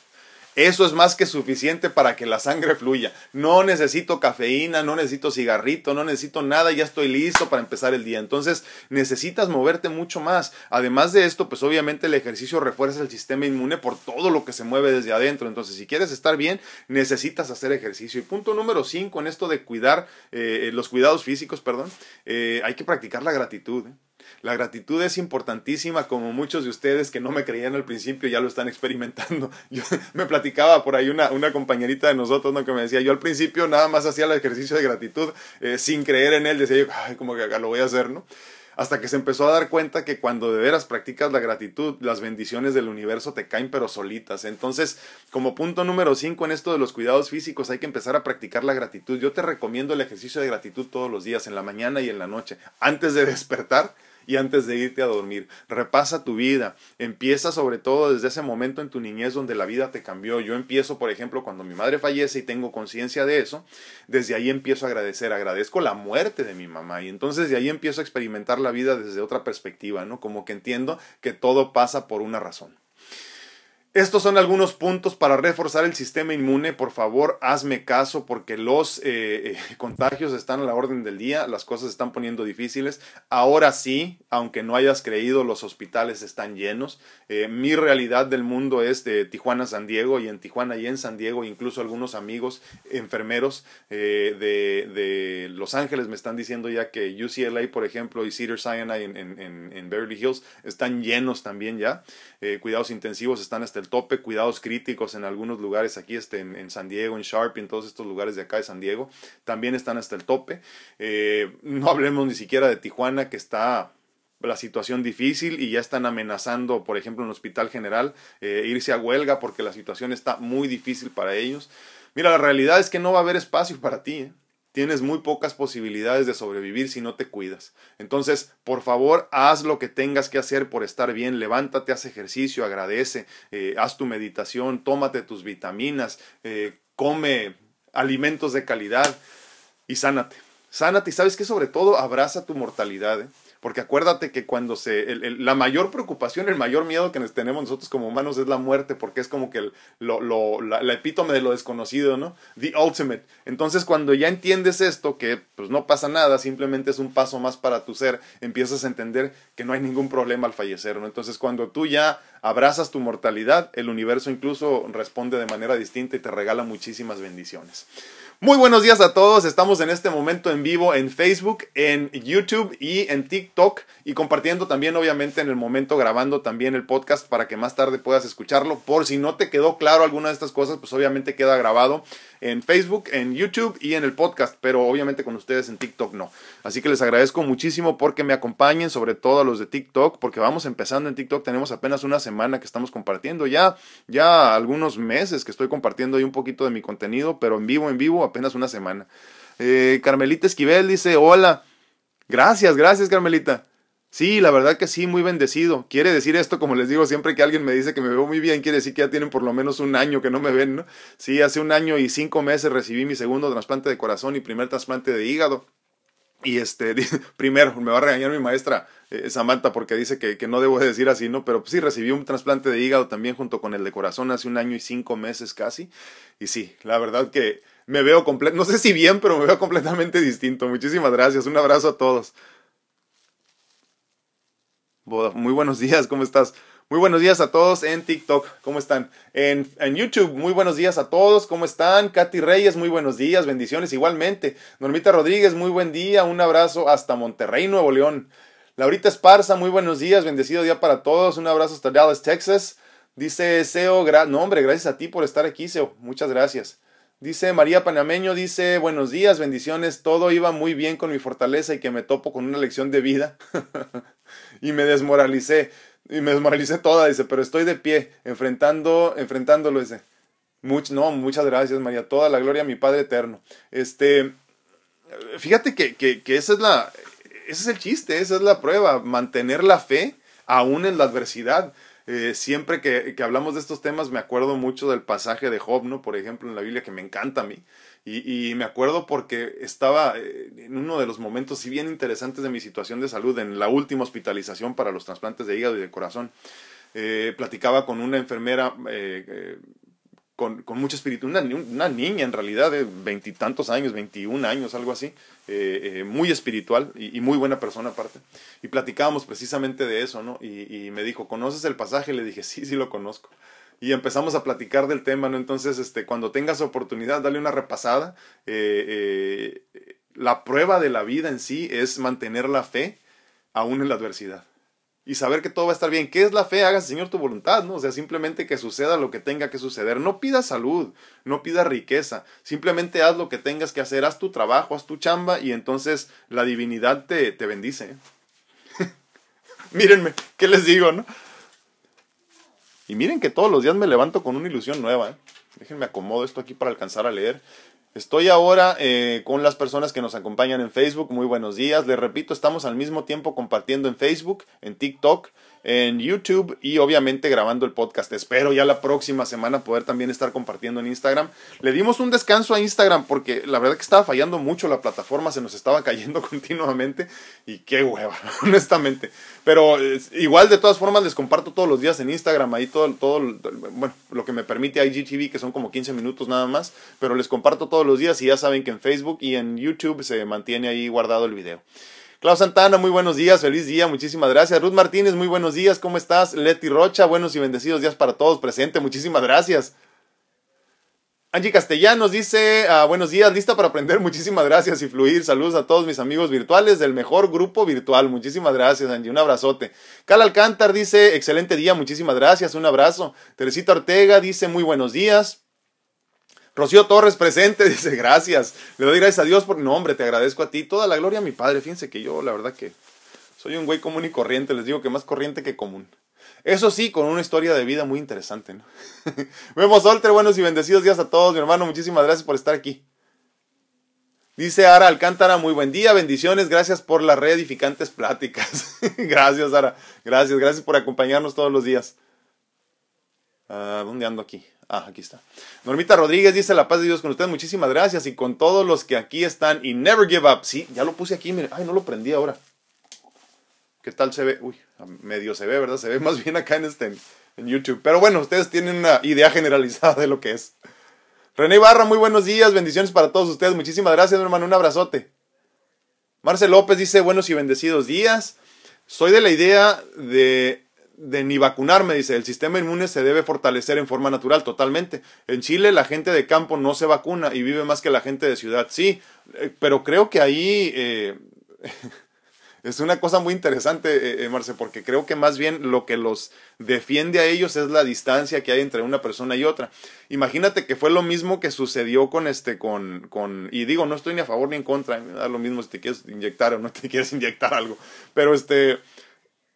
Eso es más que suficiente para que la sangre fluya. No necesito cafeína, no necesito cigarrito, no necesito nada, ya estoy listo para empezar el día. Entonces necesitas moverte mucho más. Además de esto, pues obviamente el ejercicio refuerza el sistema inmune por todo lo que se mueve desde adentro. Entonces si quieres estar bien, necesitas hacer ejercicio. Y punto número 5 en esto de cuidar, eh, los cuidados físicos, perdón, eh, hay que practicar la gratitud. ¿eh? La gratitud es importantísima, como muchos de ustedes que no me creían al principio ya lo están experimentando. Yo me platicaba por ahí una, una compañerita de nosotros ¿no? que me decía, yo al principio nada más hacía el ejercicio de gratitud eh, sin creer en él, decía yo, como que lo voy a hacer, ¿no? hasta que se empezó a dar cuenta que cuando de veras practicas la gratitud, las bendiciones del universo te caen pero solitas. Entonces, como punto número 5 en esto de los cuidados físicos, hay que empezar a practicar la gratitud. Yo te recomiendo el ejercicio de gratitud todos los días, en la mañana y en la noche, antes de despertar y antes de irte a dormir. Repasa tu vida. Empieza sobre todo desde ese momento en tu niñez donde la vida te cambió. Yo empiezo, por ejemplo, cuando mi madre fallece y tengo conciencia de eso, desde ahí empiezo a agradecer. Agradezco la muerte de mi mamá y entonces de ahí empiezo a experimentar la vida desde otra perspectiva, ¿no? Como que entiendo que todo pasa por una razón. Estos son algunos puntos para reforzar el sistema inmune. Por favor, hazme caso porque los eh, eh, contagios están a la orden del día, las cosas se están poniendo difíciles. Ahora sí, aunque no hayas creído, los hospitales están llenos. Eh, mi realidad del mundo es de Tijuana a San Diego y en Tijuana y en San Diego, incluso algunos amigos enfermeros de, Los Ángeles me están diciendo ya que UCLA, por ejemplo, y Cedar Sinai en, Beverly Hills están llenos también ya. cuidados intensivos están hasta tope, cuidados críticos en algunos lugares aquí este, en, San Diego, en Sharp y en todos estos lugares de acá de San Diego, también están hasta el tope. Eh, no hablemos ni siquiera de Tijuana, que está la situación difícil y ya están amenazando, por ejemplo, en el Hospital General, eh, irse a huelga porque la situación está muy difícil para ellos. Mira, la realidad es que no va a haber espacio para ti. ¿eh? Tienes muy pocas posibilidades de sobrevivir si no te cuidas. Entonces, por favor, haz lo que tengas que hacer por estar bien, levántate, haz ejercicio, agradece, eh, haz tu meditación, tómate tus vitaminas, eh, come alimentos de calidad y sánate. Sánate y sabes que sobre todo abraza tu mortalidad. ¿eh? Porque acuérdate que cuando se. la mayor preocupación, el mayor miedo que tenemos nosotros como humanos es la muerte, porque es como que el, lo, lo, la, epítome de lo desconocido, ¿no? The ultimate. Entonces, cuando ya entiendes esto, que pues no pasa nada, simplemente es un paso más para tu ser, empiezas a entender que no hay ningún problema al fallecer, ¿no? Entonces, cuando tú ya abrazas tu mortalidad, el universo incluso responde de manera distinta y te regala muchísimas bendiciones. Muy buenos días a todos, estamos en este momento en vivo en Facebook, en YouTube y en TikTok y compartiendo también obviamente en el momento grabando también el podcast para que más tarde puedas escucharlo. Por si no te quedó claro alguna de estas cosas, pues obviamente queda grabado en Facebook, en YouTube y en el podcast, pero obviamente con ustedes en TikTok no. Así que les agradezco muchísimo porque me acompañen, sobre todo a los de TikTok, porque vamos empezando en TikTok, tenemos apenas una semana que estamos compartiendo, ya, ya algunos meses que estoy compartiendo ahí un poquito de mi contenido, pero en vivo, en vivo, apenas una semana. Eh, Carmelita Esquivel dice, hola, gracias, gracias Carmelita. Sí, la verdad que sí, muy bendecido. Quiere decir esto, como les digo siempre que alguien me dice que me veo muy bien, quiere decir que ya tienen por lo menos un año que no me ven, ¿no? Sí, hace un año y cinco meses recibí mi segundo trasplante de corazón y primer trasplante de hígado. Y este, primero, me va a regañar mi maestra eh, Samantha porque dice que, que, no debo decir así, ¿no? Pero sí, recibí un trasplante de hígado también junto con el de corazón hace un año y cinco meses casi. Y sí, la verdad que me veo completo, no sé si bien, pero me veo completamente distinto. Muchísimas gracias, un abrazo a todos. Muy buenos días, ¿cómo estás? Muy buenos días a todos en TikTok, ¿cómo están? En, en, YouTube, muy buenos días a todos, ¿cómo están? Katy Reyes, muy buenos días, bendiciones igualmente. Normita Rodríguez, muy buen día, un abrazo hasta Monterrey, Nuevo León. Laurita Esparza, muy buenos días, bendecido día para todos, un abrazo hasta Dallas, Texas. Dice Seo, no hombre, gracias a ti por estar aquí, Seo, muchas gracias. Dice María Panameño, dice, buenos días, bendiciones, todo iba muy bien con mi fortaleza y que me topo con una lección de vida. y me desmoralicé. Y me desmoralicé toda, dice, pero estoy de pie, enfrentando, enfrentándolo, dice. no, muchas gracias, María. Toda la gloria a mi Padre eterno. Este, fíjate que, que, que esa es la, ese es el chiste, esa es la prueba, mantener la fe aún en la adversidad. Eh, siempre que, que, hablamos de estos temas me acuerdo mucho del pasaje de Job, ¿no? Por ejemplo, en la Biblia que me encanta a mí. Y, me acuerdo porque estaba eh, en uno de los momentos, si bien interesantes de mi situación de salud, en la última hospitalización para los trasplantes de hígado y de corazón. Eh, platicaba con una enfermera eh, con, con, mucho espíritu, una, una, niña en realidad de veintitantos años, veintiún años, algo así, muy espiritual y, muy buena persona aparte. Y platicábamos precisamente de eso, ¿no? Y, y me dijo, ¿conoces el pasaje? Le dije, sí, sí lo conozco y empezamos a platicar del tema, ¿no? Entonces, este, cuando tengas oportunidad, dale una repasada. Eh, eh, la prueba de la vida en sí es mantener la fe aún en la adversidad. Y saber que todo va a estar bien. ¿Qué es la fe? Hagas, Señor, tu voluntad, ¿no? O sea, simplemente que suceda lo que tenga que suceder. No pidas salud, no pidas riqueza. Simplemente haz lo que tengas que hacer. Haz tu trabajo, haz tu chamba y entonces la divinidad te, te bendice. Mírenme, ¿qué les digo, no? Y miren que todos los días me levanto con una ilusión nueva. ¿eh? Déjenme acomodo esto aquí para alcanzar a leer. Estoy ahora eh, con las personas que nos acompañan en Facebook. Muy buenos días. Les repito, estamos al mismo tiempo compartiendo en Facebook, en TikTok, en YouTube y obviamente grabando el podcast. Espero ya la próxima semana poder también estar compartiendo en Instagram. Le dimos un descanso a Instagram porque la verdad que estaba fallando mucho la plataforma, se nos estaba cayendo continuamente y qué hueva, honestamente. Pero eh, igual de todas formas les comparto todos los días en Instagram, ahí todo, todo, bueno, lo que me permite IGTV, que son como 15 minutos nada más, pero les comparto todos los días y ya saben que en Facebook y en YouTube se mantiene ahí guardado el video. Clau Santana, muy buenos días, feliz día, muchísimas gracias. Ruth Martínez, muy buenos días, ¿cómo estás? Leti Rocha, buenos y bendecidos días para todos, presente, muchísimas gracias. Angie Castellanos dice, ah, buenos días, lista para aprender, muchísimas gracias y fluir. Saludos a todos mis amigos virtuales del mejor grupo virtual. Muchísimas gracias, Angie, un abrazote. Cal Alcántar dice, excelente día, muchísimas gracias, un abrazo. Teresita Ortega dice, muy buenos días. Rocío Torres presente, dice, gracias. Le doy gracias a Dios por... No, hombre, te agradezco a ti. Toda la gloria a mi padre. Fíjense que yo, la verdad que soy un güey común y corriente. Les digo que más corriente que común. Eso sí, con una historia de vida muy interesante. Vemos, Solter, buenos y bendecidos días a todos, mi hermano. Muchísimas gracias por estar aquí. Dice Ara Alcántara, muy buen día, bendiciones, gracias por las reedificantes pláticas. gracias, Ara. Gracias, gracias por acompañarnos todos los días. Ah, ¿Dónde ando aquí? Ah, aquí está. Normita Rodríguez dice la paz de Dios con ustedes. Muchísimas gracias. Y con todos los que aquí están. Y never give up. Sí, ya lo puse aquí. Ay, no lo prendí ahora. ¿Qué tal se ve? Uy, medio se ve, ¿verdad? Se ve más bien acá en este en YouTube. Pero bueno, ustedes tienen una idea generalizada de lo que es. René Barra, muy buenos días. Bendiciones para todos ustedes. Muchísimas gracias, hermano. Un abrazote. Marcel López dice buenos y bendecidos días. Soy de la idea de de ni vacunarme, dice, el sistema inmune se debe fortalecer en forma natural, totalmente. En Chile la gente de campo no se vacuna y vive más que la gente de ciudad, sí, eh, pero creo que ahí eh, es una cosa muy interesante, eh, Marce, porque creo que más bien lo que los defiende a ellos es la distancia que hay entre una persona y otra. Imagínate que fue lo mismo que sucedió con este, con, con, y digo, no estoy ni a favor ni en contra, me da lo mismo si te quieres inyectar o no te quieres inyectar algo, pero este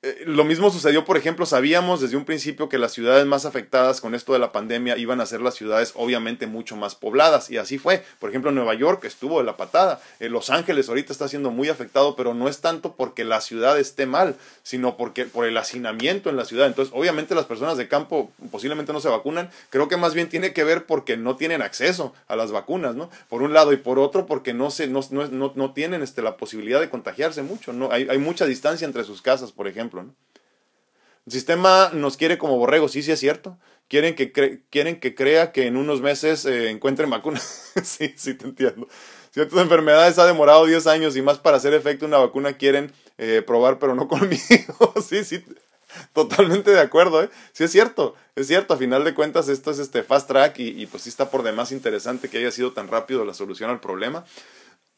eh, lo mismo sucedió, por ejemplo, sabíamos desde un principio que las ciudades más afectadas con esto de la pandemia iban a ser las ciudades obviamente mucho más pobladas y así fue. Por ejemplo, Nueva York estuvo de la patada, eh, Los Ángeles ahorita está siendo muy afectado, pero no es tanto porque la ciudad esté mal, sino porque por el hacinamiento en la ciudad. Entonces, obviamente las personas de campo posiblemente no se vacunan, creo que más bien tiene que ver porque no tienen acceso a las vacunas, ¿no? Por un lado y por otro porque no se no, no, no tienen este, la posibilidad de contagiarse mucho, ¿no? Hay, hay mucha distancia entre sus casas, por ejemplo. El sistema nos quiere como borregos, sí, sí es cierto. Quieren que, quieren que crea que en unos meses eh, encuentren vacuna. sí, sí, te entiendo. Ciertas enfermedades ha demorado 10 años y más para hacer efecto una vacuna quieren eh, probar, pero no conmigo. sí, sí, totalmente de acuerdo. ¿eh? Sí es cierto, es cierto. A final de cuentas esto es este fast track y, y pues sí está por demás interesante que haya sido tan rápido la solución al problema.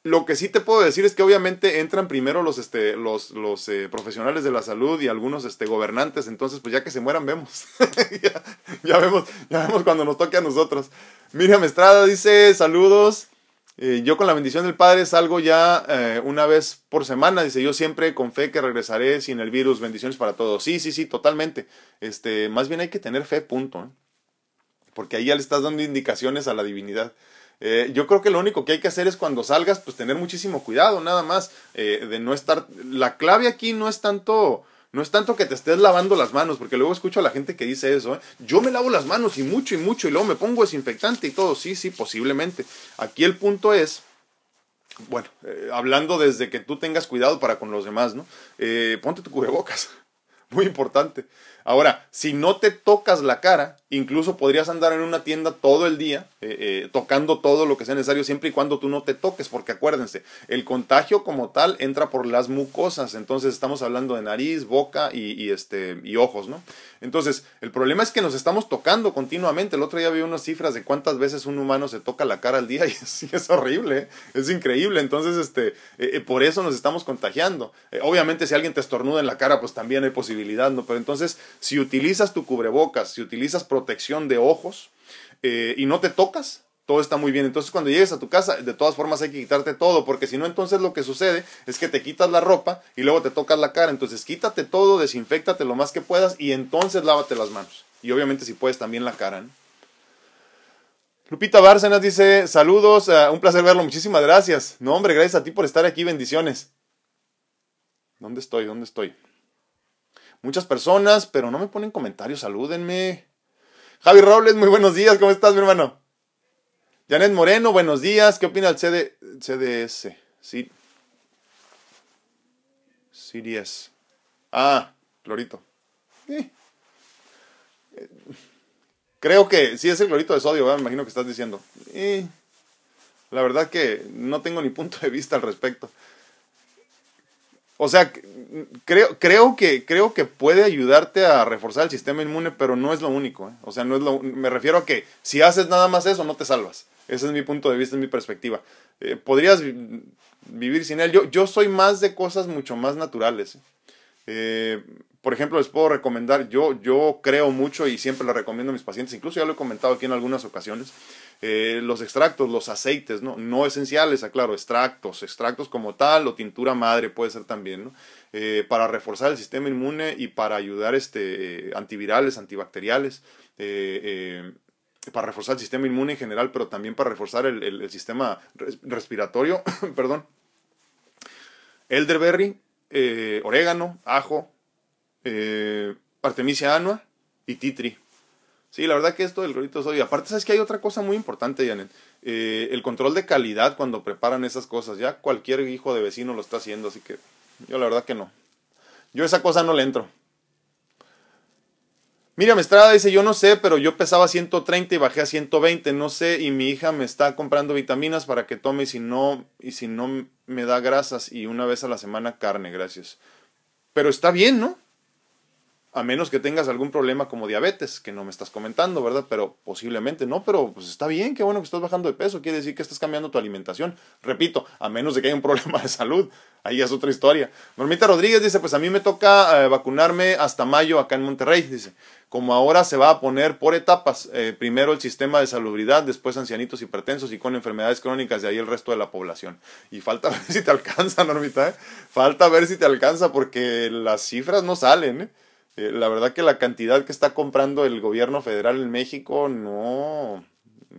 Lo que sí te puedo decir es que obviamente entran primero los, este, los, los eh, profesionales de la salud y algunos este, gobernantes, entonces pues ya que se mueran vemos. ya, vemos, ya vemos cuando nos toque a nosotros. Miriam Estrada dice saludos. Eh, yo con la bendición del Padre salgo ya eh, una vez por semana. Dice yo siempre con fe que regresaré sin el virus. Bendiciones para todos. Sí, sí, sí, totalmente. Este, más bien hay que tener fe, punto. Porque ahí ya le estás dando indicaciones a la divinidad. Eh, yo creo que lo único que hay que hacer es cuando salgas, pues tener muchísimo cuidado, nada más, eh, de no estar... La clave aquí no es tanto... No es tanto que te estés lavando las manos, porque luego escucho a la gente que dice eso, ¿eh? yo me lavo las manos y mucho y mucho y luego me pongo desinfectante y todo, sí, sí, posiblemente. Aquí el punto es, bueno, hablando desde que tú tengas cuidado para con los demás, ¿no? ponte tu cubrebocas, muy importante. Ahora, si no te tocas la cara, incluso podrías andar en una tienda todo el día, eh, eh, tocando todo lo que sea necesario, siempre y cuando tú no te toques, porque acuérdense, el contagio como tal entra por las mucosas, entonces estamos hablando de nariz, boca y, este, y ojos, ¿no? Entonces, el problema es que nos estamos tocando continuamente. El otro día vi unas cifras de cuántas veces un humano se toca la cara al día y es, es horrible, ¿eh? es increíble. Entonces, este, por eso nos estamos contagiando. obviamente, si alguien te estornuda en la cara, pues también hay posibilidad, ¿no? Pero entonces, si utilizas tu cubrebocas, si utilizas protección de ojos eh, y no te tocas, todo está muy bien. Entonces cuando llegues a tu casa, de todas formas hay que quitarte todo, porque si no, entonces lo que sucede es que te quitas la ropa y luego te tocas la cara. Entonces quítate todo, desinfectate lo más que puedas y entonces lávate las manos. Y obviamente si puedes también la cara. Lupita Bárcenas dice, saludos, eh, un placer verlo, muchísimas gracias. No, hombre, gracias a ti por estar aquí, bendiciones. ¿Dónde estoy? ¿Dónde estoy? Muchas personas, pero no me ponen comentarios, salúdenme. Javi Robles, muy buenos días, ¿cómo estás, mi hermano? Janet Moreno, buenos días, ¿qué opina el CD, CDS? Sí. CDS. Ah, Clorito. Creo que sí es el clorito de sodio, me imagino que estás diciendo. la verdad que no tengo ni punto de vista al respecto. O sea, creo, creo, que, creo que puede ayudarte a reforzar el sistema inmune, pero no es lo único. ¿eh? O sea, no es lo, me refiero a que si haces nada más eso, no te salvas. Ese es mi punto de vista, es mi perspectiva. Eh, podrías vivir sin él. Yo, yo soy más de cosas mucho más naturales. Eh, por ejemplo, les puedo recomendar, yo, yo creo mucho y siempre lo recomiendo a mis pacientes, incluso ya lo he comentado aquí en algunas ocasiones, eh, los extractos, los aceites, ¿no? no esenciales, aclaro, extractos, extractos como tal o tintura madre puede ser también, ¿no? Eh, para reforzar el sistema inmune y para ayudar este, eh, antivirales, antibacteriales, para reforzar el sistema inmune en general, pero también para reforzar el, el sistema respiratorio, perdón. Elderberry, orégano, ajo, artemisia annua y titri. Sí, la verdad que esto del gorrito soy. Aparte, sabes que hay otra cosa muy importante, Janet. Eh, el control de calidad cuando preparan esas cosas. Ya cualquier hijo de vecino lo está haciendo, así que yo la verdad que no. Yo esa cosa no le entro. Miriam Estrada dice, yo no sé, pero yo pesaba 130 y bajé a 120, no sé, y mi hija me está comprando vitaminas para que tome y si no, y si no me da grasas y una vez a la semana carne, gracias. Pero está bien, ¿no? A menos que tengas algún problema como diabetes, que no me estás comentando, ¿verdad? Pero posiblemente no, pero pues está bien, qué bueno que estás bajando de peso, quiere decir que estás cambiando tu alimentación. Repito, a menos de que haya un problema de salud, ahí es otra historia. Normita Rodríguez dice, pues a mí me toca eh, vacunarme hasta mayo acá en Monterrey, dice. Como ahora se va a poner por etapas, eh, primero el sistema de salubridad, después ancianitos hipertensos y con enfermedades crónicas, de ahí el resto de la población. Y falta ver si te alcanza, Normita, ¿eh? Falta ver si te alcanza porque las cifras no salen, ¿eh? Eh, la verdad que la cantidad que está comprando el gobierno federal en México, no,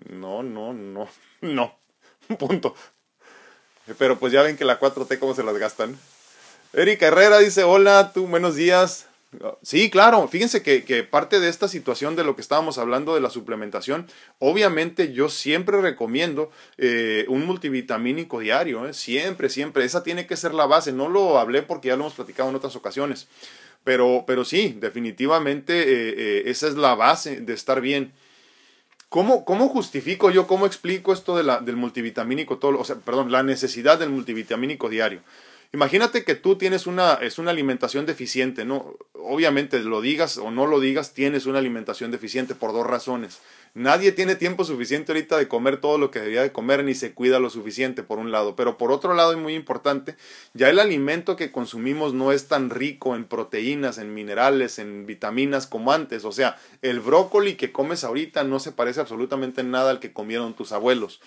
no, no, no, no, punto. Pero pues ya ven que la 4T cómo se las gastan. Erika Herrera dice, hola, tú, buenos días. Sí, claro, fíjense que, que, parte de esta situación de lo que estábamos hablando de la suplementación, obviamente yo siempre recomiendo eh, un multivitamínico diario, ¿eh? siempre, siempre, esa tiene que ser la base, no lo hablé porque ya lo hemos platicado en otras ocasiones, pero, pero sí, definitivamente eh, eh, esa es la base de estar bien. ¿Cómo, ¿Cómo, justifico yo, cómo explico esto de la, del multivitamínico, todo, o sea, perdón, la necesidad del multivitamínico diario? Imagínate que tú tienes una, es una alimentación deficiente, ¿no? Obviamente, lo digas o no lo digas, tienes una alimentación deficiente por dos razones. Nadie tiene tiempo suficiente ahorita de comer todo lo que debería de comer ni se cuida lo suficiente, por un lado. Pero por otro lado, y muy importante, ya el alimento que consumimos no es tan rico en proteínas, en minerales, en vitaminas como antes. O sea, el brócoli que comes ahorita no se parece absolutamente en nada al que comieron tus abuelos.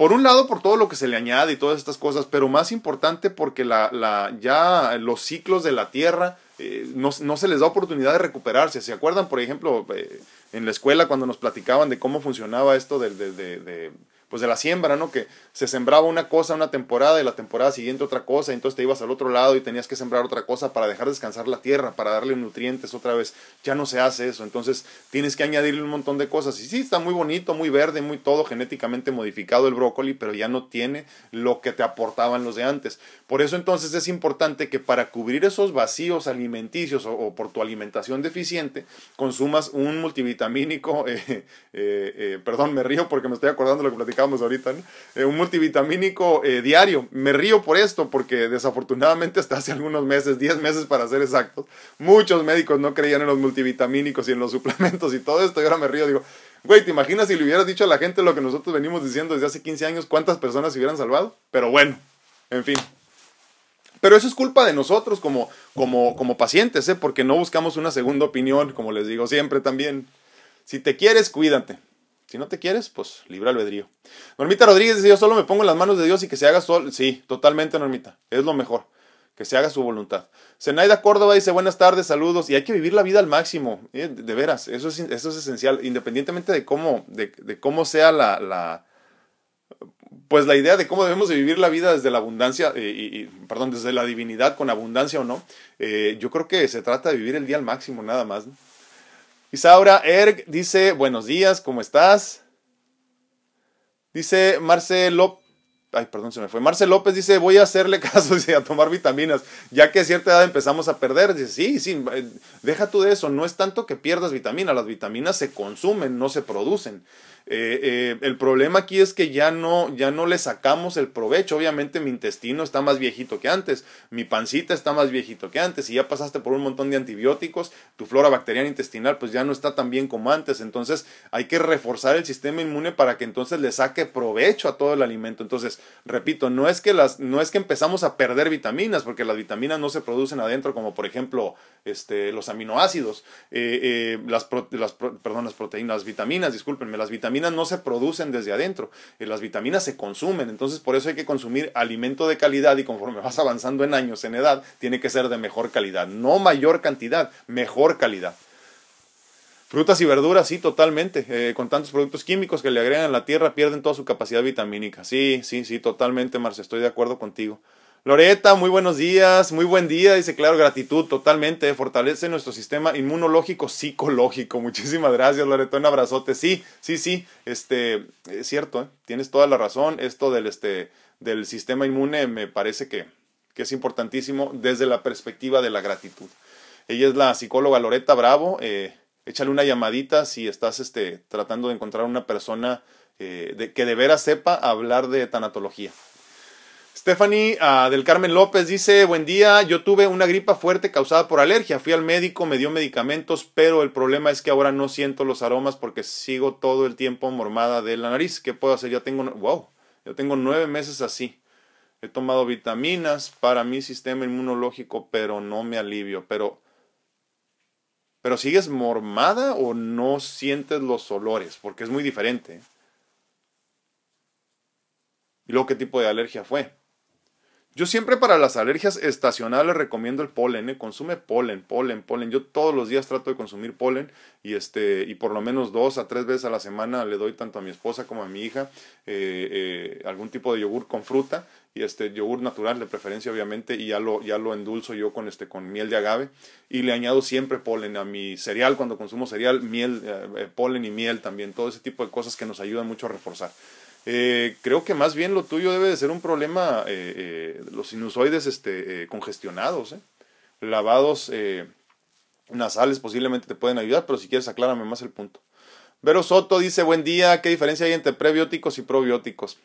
Por un lado, por todo lo que se le añade y todas estas cosas, pero más importante porque la, la, ya los ciclos de la tierra eh, no, no, se les da oportunidad de recuperarse. ¿Se acuerdan, por ejemplo, eh, en la escuela cuando nos platicaban de cómo funcionaba esto de, pues de la siembra, ¿no? Que se sembraba una cosa una temporada y la temporada siguiente otra cosa, entonces te ibas al otro lado y tenías que sembrar otra cosa para dejar descansar la tierra, para darle nutrientes otra vez. Ya no se hace eso, entonces tienes que añadirle un montón de cosas. Y sí, está muy bonito, muy verde, muy todo genéticamente modificado el brócoli, pero ya no tiene lo que te aportaban los de antes. Por eso entonces es importante que para cubrir esos vacíos alimenticios o, por tu alimentación deficiente, consumas un multivitamínico, eh, eh, eh, perdón, me río porque me estoy acordando de lo que platicaba ahorita, eh, un multivitamínico eh, diario. Me río por esto porque desafortunadamente hasta hace algunos meses, 10 meses para ser exactos, muchos médicos no creían en los multivitamínicos y en los suplementos y todo esto y ahora me río, digo, güey, ¿te imaginas si le hubieras dicho a la gente lo que nosotros venimos diciendo desde hace 15 años, cuántas personas se hubieran salvado? Pero bueno, en fin. Pero eso es culpa de nosotros como, como, como pacientes, ¿eh? porque no buscamos una segunda opinión, como les digo siempre también. Si te quieres, cuídate. Si no te quieres, pues libre albedrío. Normita Rodríguez dice, yo solo me pongo en las manos de Dios y que se haga sol. Sí, totalmente, Normita. Es lo mejor. Que se haga su voluntad. Zenaida Córdoba dice, buenas tardes, saludos. Y hay que vivir la vida al máximo. Eh, de, veras, eso es, eso es esencial. Independientemente de cómo, de, cómo sea la, la pues la idea de cómo debemos de vivir la vida desde la abundancia, eh, y, perdón, desde la divinidad con abundancia o no, eh, yo creo que se trata de vivir el día al máximo nada más. Isaura Erg dice, buenos días, ¿cómo estás? Dice Marcelo Ay, perdón, se me fue. Marcel López dice, voy a hacerle caso, dice, a tomar vitaminas, ya que a cierta edad empezamos a perder. Dice, sí, sí, eh, deja tú de eso, no es tanto que pierdas vitaminas, las vitaminas se consumen, no se producen. Eh, eh, el problema aquí es que ya no, ya no le sacamos el provecho. Obviamente mi intestino está más viejito que antes, mi pancita está más viejito que antes y ya pasaste por un montón de antibióticos, tu flora bacteriana intestinal pues ya no está tan bien como antes. Entonces hay que reforzar el sistema inmune para que entonces le saque provecho a todo el alimento. Entonces, repito, no es que, las, no es que empezamos a perder vitaminas, porque las vitaminas no se producen adentro como por ejemplo este, los aminoácidos, eh, las, perdón, las proteínas, las vitaminas, discúlpenme, las vitaminas vitaminas no se producen desde adentro, eh, las vitaminas se consumen, entonces por eso hay que consumir alimento de calidad y conforme vas avanzando en años, en edad, tiene que ser de mejor calidad, no mayor cantidad, mejor calidad. Frutas y verduras, sí, totalmente. Eh, con tantos productos químicos que le agregan a la tierra, pierden toda su capacidad vitamínica. Sí, sí, sí, totalmente, Marce, estoy de acuerdo contigo. Loreta, muy buenos días, muy buen día, dice claro, gratitud totalmente, fortalece nuestro sistema inmunológico psicológico. Muchísimas gracias, Loreta, un abrazote. Sí, sí, sí, este, es cierto, ¿eh? tienes toda la razón, esto del, este, del sistema inmune me parece que, que es importantísimo desde la perspectiva de la gratitud. Ella es la psicóloga Loreta Bravo, eh, échale una llamadita si estás este, tratando de encontrar una persona eh, de, que de veras sepa hablar de tanatología. Stephanie ah, del Carmen López dice, buen día, yo tuve una gripa fuerte causada por alergia, fui al médico, me dio medicamentos, pero el problema es que ahora no siento los aromas porque sigo todo el tiempo mormada de la nariz. ¿Qué puedo hacer? Ya tengo, wow, yo tengo nueve meses así. He tomado vitaminas para mi sistema inmunológico, pero no me alivio. Pero, pero sigues mormada o no sientes los olores, porque es muy diferente. ¿Y luego qué tipo de alergia fue? Yo siempre para las alergias estacionales recomiendo el polen, ¿eh? consume polen, polen, polen. Yo todos los días trato de consumir polen y este y por lo menos dos a tres veces a la semana le doy tanto a mi esposa como a mi hija eh, eh, algún tipo de yogur con fruta y este yogur natural de preferencia obviamente y ya lo ya lo endulzo yo con este con miel de agave y le añado siempre polen a mi cereal cuando consumo cereal miel polen y miel también todo ese tipo de cosas que nos ayudan mucho a reforzar. Eh, creo que más bien lo tuyo debe de ser un problema, eh, eh, los sinusoides este, congestionados, lavados nasales posiblemente te pueden ayudar, pero si quieres aclárame más el punto. Vero Soto dice, buen día, ¿qué diferencia hay entre prebióticos y probióticos?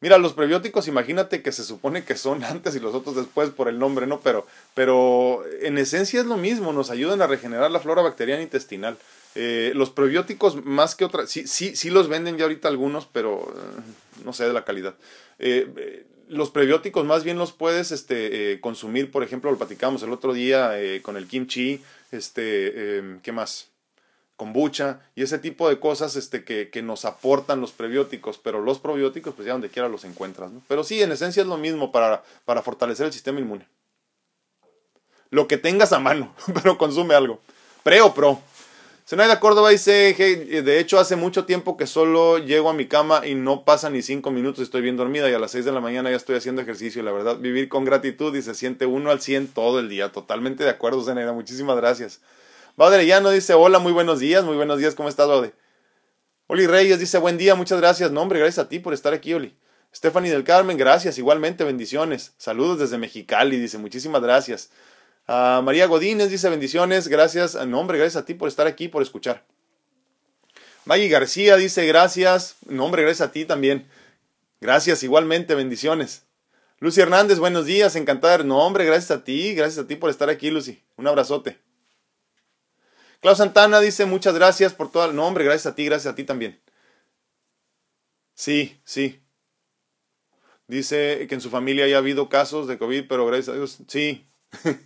Mira, los prebióticos, imagínate que se supone que son antes y los otros después por el nombre, ¿no? Pero, pero en esencia es lo mismo, nos ayudan a regenerar la flora bacteriana intestinal. Eh, los probióticos, más que otras, sí, sí, sí los venden ya ahorita algunos, pero eh, no sé de la calidad. Eh, los prebióticos más bien los puedes este, consumir, por ejemplo, lo platicamos el otro día con el kimchi, este, em, ¿qué más? kombucha y ese tipo de cosas este, que, que, nos aportan los prebióticos, pero los probióticos pues ya donde quiera los encuentras. Pero sí, en esencia es lo mismo para, para fortalecer el sistema inmune. Lo que tengas a mano, pero consume algo. Pre o pro. Zenaida Córdoba dice, de hecho hace mucho tiempo que solo llego a mi cama y no pasa ni cinco minutos, estoy bien dormida y a las seis de la mañana ya estoy haciendo ejercicio. La verdad, vivir con gratitud y se siente uno al cien todo el día. Totalmente de acuerdo, Zenaida. Muchísimas gracias. Baude no dice, hola, muy buenos días, muy buenos días, ¿cómo estás, Baude? Oli Reyes dice, buen día, muchas gracias. No, hombre, gracias a ti por estar aquí, Oli. Stephanie del Carmen, gracias, igualmente, bendiciones. Saludos desde Mexicali, dice, muchísimas gracias. María Godínez dice bendiciones, gracias, ah, no hombre, gracias a ti por estar aquí, por escuchar. Maggie García dice gracias, no hombre, gracias a ti también. Gracias, igualmente, bendiciones. Lucy Hernández, buenos días, encantada. No hombre, gracias a ti, gracias a ti por estar aquí, Lucy. Un abrazote. Klaus Santana dice muchas gracias por todo. No hombre, gracias a ti, gracias a ti también. Sí, sí. Dice que en su familia haya habido casos de COVID, pero gracias a Dios, sí.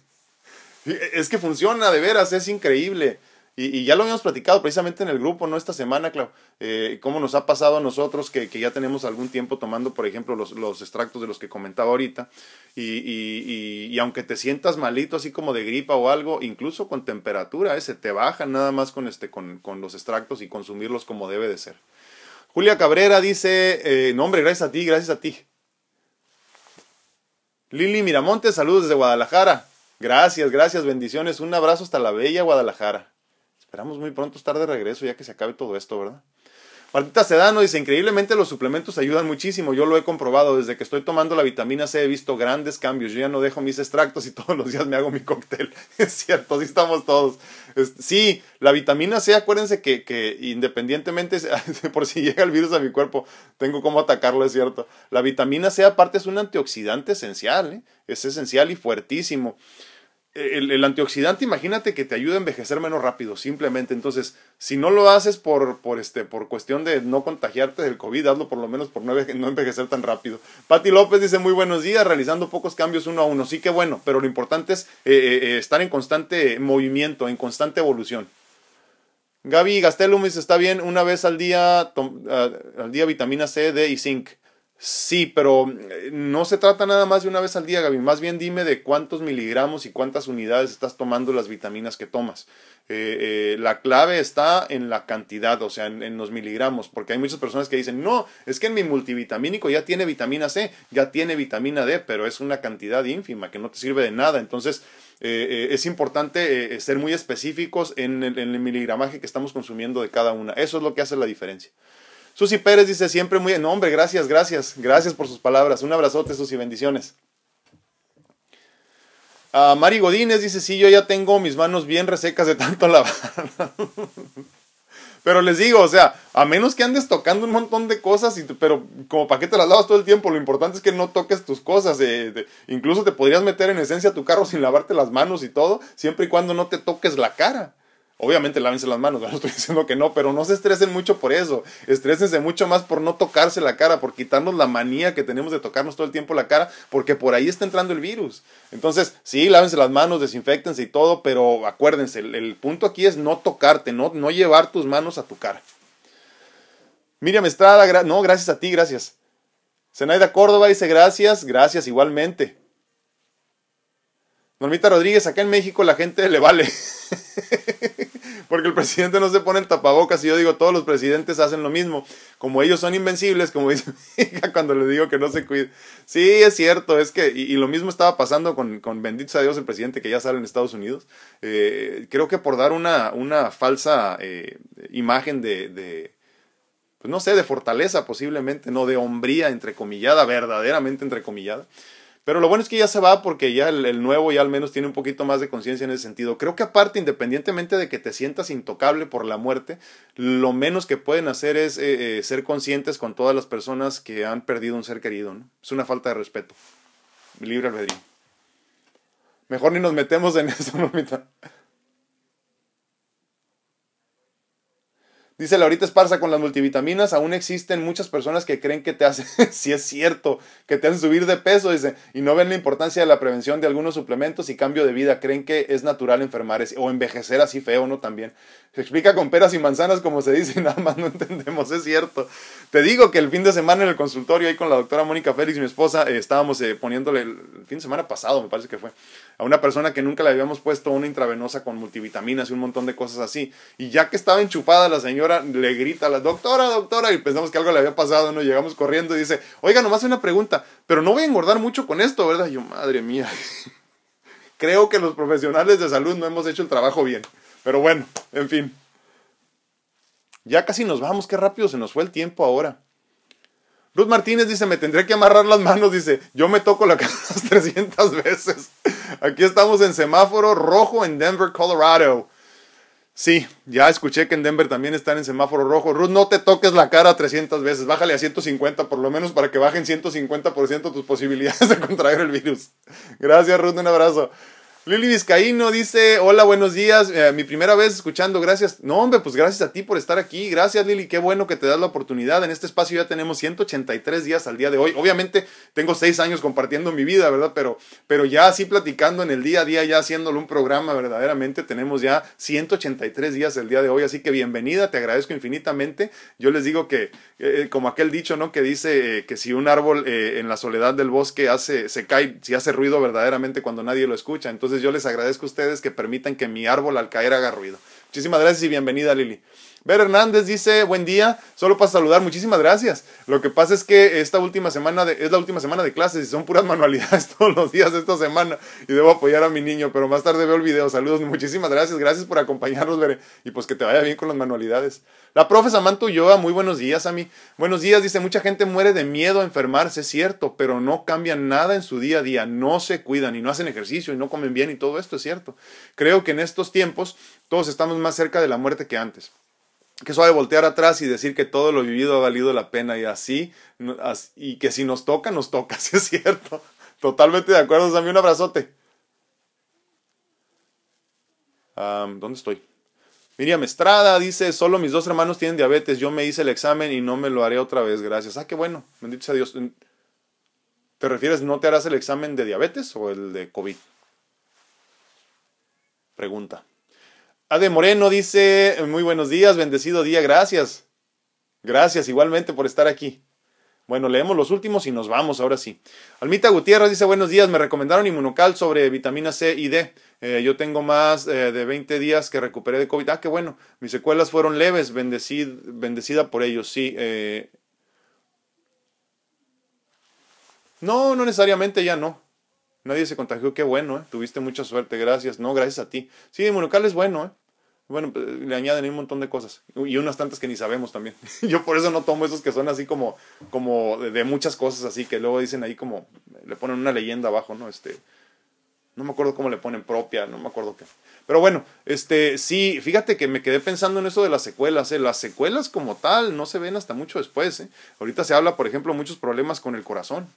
Es que funciona, de veras, es increíble. Y, ya lo habíamos platicado precisamente en el grupo, ¿no? Esta semana, claro, eh, cómo nos ha pasado a nosotros que, ya tenemos algún tiempo tomando, por ejemplo, los, los extractos de los que comentaba ahorita. Y, aunque te sientas malito, así como de gripa o algo, incluso con temperatura, ese se te baja nada más con, este, con, con los extractos y consumirlos como debe de ser. Julia Cabrera dice, eh, no hombre, gracias a ti, gracias a ti. Lili Miramontes, saludos desde Guadalajara. Gracias, gracias, bendiciones. Un abrazo hasta la bella Guadalajara. Esperamos muy pronto estar de regreso ya que se acabe todo esto, ¿verdad? Martita Sedano dice, increíblemente los suplementos ayudan muchísimo, yo lo he comprobado, desde que estoy tomando la vitamina C he visto grandes cambios, yo ya no dejo mis extractos y todos los días me hago mi cóctel, es cierto, así estamos todos. Sí, la vitamina C, acuérdense que, que independientemente, por si llega el virus a mi cuerpo, tengo cómo atacarlo, es cierto. La vitamina C aparte es un antioxidante esencial, ¿eh? es esencial y fuertísimo el, antioxidante, imagínate que te ayuda a envejecer menos rápido, simplemente. Entonces, si no lo haces por, por, este, por cuestión de no contagiarte del COVID, hazlo por lo menos por no, envejecer tan rápido. Pati López dice muy buenos días, realizando pocos cambios uno a uno. Sí que bueno, pero lo importante es eh, eh, eh, estar en constante movimiento, en constante evolución. Gaby Gastelum dice, está bien, una vez al día, al día vitamina C, D y zinc. Sí, pero eh, no se trata nada más de una vez al día, Gaby. Más bien dime de cuántos miligramos y cuántas unidades estás tomando las vitaminas que tomas. Eh, eh, la clave está en la cantidad, o sea, en, los miligramos, porque hay muchas personas que dicen, no, es que en mi multivitamínico ya tiene vitamina C, ya tiene vitamina D, pero es una cantidad ínfima que no te sirve de nada. Entonces, es importante ser muy específicos en el, en el miligramaje que estamos consumiendo de cada una. Eso es lo que hace la diferencia. Susi Pérez dice siempre muy... No, hombre, gracias, gracias. Gracias por sus palabras. Un abrazote, Susi, bendiciones. Uh, Mari Godínez dice, sí, yo ya tengo mis manos bien resecas de tanto lavar. pero les digo, o sea, a menos que andes tocando un montón de cosas, y, pero como para qué te las lavas todo el tiempo, lo importante es que no toques tus cosas. Eh, incluso te podrías meter en esencia tu carro sin lavarte las manos y todo, siempre y cuando no te toques la cara. Obviamente lávense las manos, no estoy diciendo que no, pero no se estresen mucho por eso. Estrésense mucho más por no tocarse la cara, por quitarnos la manía que tenemos de tocarnos todo el tiempo la cara, porque por ahí está entrando el virus. Entonces, sí, lávense las manos, desinfectense y todo, pero acuérdense, el, punto aquí es no tocarte, no, no llevar tus manos a tu cara. Miriam Estrada, no, gracias a ti, gracias. Zenaida Córdoba dice gracias, gracias igualmente. Normita Rodríguez, acá en México la gente le vale. Porque el presidente no se pone en tapabocas y yo digo, todos los presidentes hacen lo mismo. Como ellos son invencibles, como dice mi hija cuando le digo que no se cuide. Sí, es cierto, es que, y, lo mismo estaba pasando con, con, bendito sea Dios, el presidente que ya sale en Estados Unidos. Eh, creo que por dar una, una falsa eh, imagen de, de pues no sé, de fortaleza posiblemente, no de hombría entrecomillada, verdaderamente entrecomillada. Pero lo bueno es que ya se va porque ya el, nuevo ya al menos tiene un poquito más de conciencia en ese sentido. Creo que aparte, independientemente de que te sientas intocable por la muerte, lo menos que pueden hacer es eh, eh, ser conscientes con todas las personas que han perdido un ser querido. ¿no? Es una falta de respeto. Libre albedrío. Mejor ni nos metemos en eso, ¿no? Dice Laurita Esparza, con las multivitaminas aún existen muchas personas que creen que te hacen, si es cierto, que te hacen subir de peso, dice, y no ven la importancia de la prevención de algunos suplementos y cambio de vida. Creen que es natural enfermar o envejecer así feo, ¿no? También. Se explica con peras y manzanas, como se dice, nada más no entendemos, es cierto. Te digo que el fin de semana en el consultorio ahí con la doctora Mónica Félix, mi esposa, eh, estábamos eh, poniéndole, el fin de semana pasado, me parece que fue, a una persona que nunca le habíamos puesto una intravenosa con multivitaminas y un montón de cosas así. Y ya que estaba enchufada la señora, le grita a la doctora, doctora, y pensamos que algo le había pasado, ¿no? Llegamos corriendo y dice, oiga, nomás una pregunta, pero no voy a engordar mucho con esto, ¿verdad? yo, madre mía, creo que los profesionales de salud no hemos hecho el trabajo bien. Pero bueno, en fin. Ya casi nos vamos, qué rápido se nos fue el tiempo ahora. Ruth Martínez dice, me tendré que amarrar las manos, dice, yo me toco la cara unas 300 veces. Aquí estamos en semáforo rojo en Denver, Colorado. Sí, ya escuché que en Denver también están en semáforo rojo. Ruth, no te toques la cara 300 veces, bájale a 150 por lo menos para que bajen 150% tus posibilidades de contraer el virus. Gracias Ruth, un abrazo. Lili Vizcaíno dice, hola, buenos días, eh, mi primera vez escuchando, gracias. No, hombre, pues gracias a ti por estar aquí. Gracias, Lili, qué bueno que te das la oportunidad. En este espacio ya tenemos 183 días al día de hoy. Obviamente tengo seis años compartiendo mi vida, ¿verdad? Pero, pero ya así platicando en el día a día, ya haciéndolo un programa verdaderamente, tenemos ya 183 días el día de hoy. Así que bienvenida, te agradezco infinitamente. Yo les digo que, eh, como aquel dicho, ¿no? Que dice eh, que si un árbol en la soledad del bosque hace, se cae, si hace ruido verdaderamente cuando nadie lo escucha. Entonces, yo les agradezco a ustedes que permitan que mi árbol al caer haga ruido. Muchísimas gracias y bienvenida Lili. Ver Hernández dice, buen día, solo para saludar, muchísimas gracias. Lo que pasa es que esta última semana es la última semana de clases y son puras manualidades todos los días de esta semana y debo apoyar a mi niño, pero más tarde veo el video. Saludos, muchísimas gracias, gracias por acompañarnos, Bere, y pues que te vaya bien con las manualidades. La profe Samantha Ulloa, muy buenos días a mí. Buenos días, dice, mucha gente muere de miedo a enfermarse, es cierto, pero no cambian nada en su día a día, no se cuidan y no hacen ejercicio y no comen bien y todo esto es cierto. Creo que en estos tiempos todos estamos más cerca de la muerte que antes que suave voltear atrás y decir que todo lo vivido ha valido la pena y así, y que si nos toca, nos toca, sí es cierto. Totalmente de acuerdo, dame un abrazote. ¿Dónde estoy? Miriam Estrada dice, solo mis dos hermanos tienen diabetes, yo me hice el examen y no me lo haré otra vez, gracias. Ah, qué bueno, bendito sea Dios. ¿Te refieres, no te harás el examen de diabetes o el de COVID? Pregunta. Ade Moreno dice, muy buenos días, bendecido día, gracias. Gracias igualmente por estar aquí. Bueno, leemos los últimos y nos vamos ahora sí. Almita Gutiérrez dice, buenos días, me recomendaron inmunocal sobre vitamina C y D. Eh, yo tengo más eh, de 20 días que recuperé de COVID. Ah, qué bueno. Mis secuelas fueron leves, bendecida por ellos, sí. Eh. No, no necesariamente ya no. Nadie se contagió, qué bueno, ¿eh? tuviste mucha suerte, gracias. No, gracias a ti. Sí, inmunocal es bueno, ¿eh? Bueno, pues, le añaden un montón de cosas. Y unas tantas que ni sabemos también. Yo por eso no tomo esos que son así como, como de, muchas cosas así, que luego dicen ahí como, le ponen una leyenda abajo, ¿no? Este, no me acuerdo cómo le ponen propia, no me acuerdo qué. Pero bueno, este, sí, fíjate que me quedé pensando en eso de las secuelas, ¿eh? Las secuelas como tal no se ven hasta mucho después, ¿eh? Ahorita se habla, por ejemplo, muchos problemas con el corazón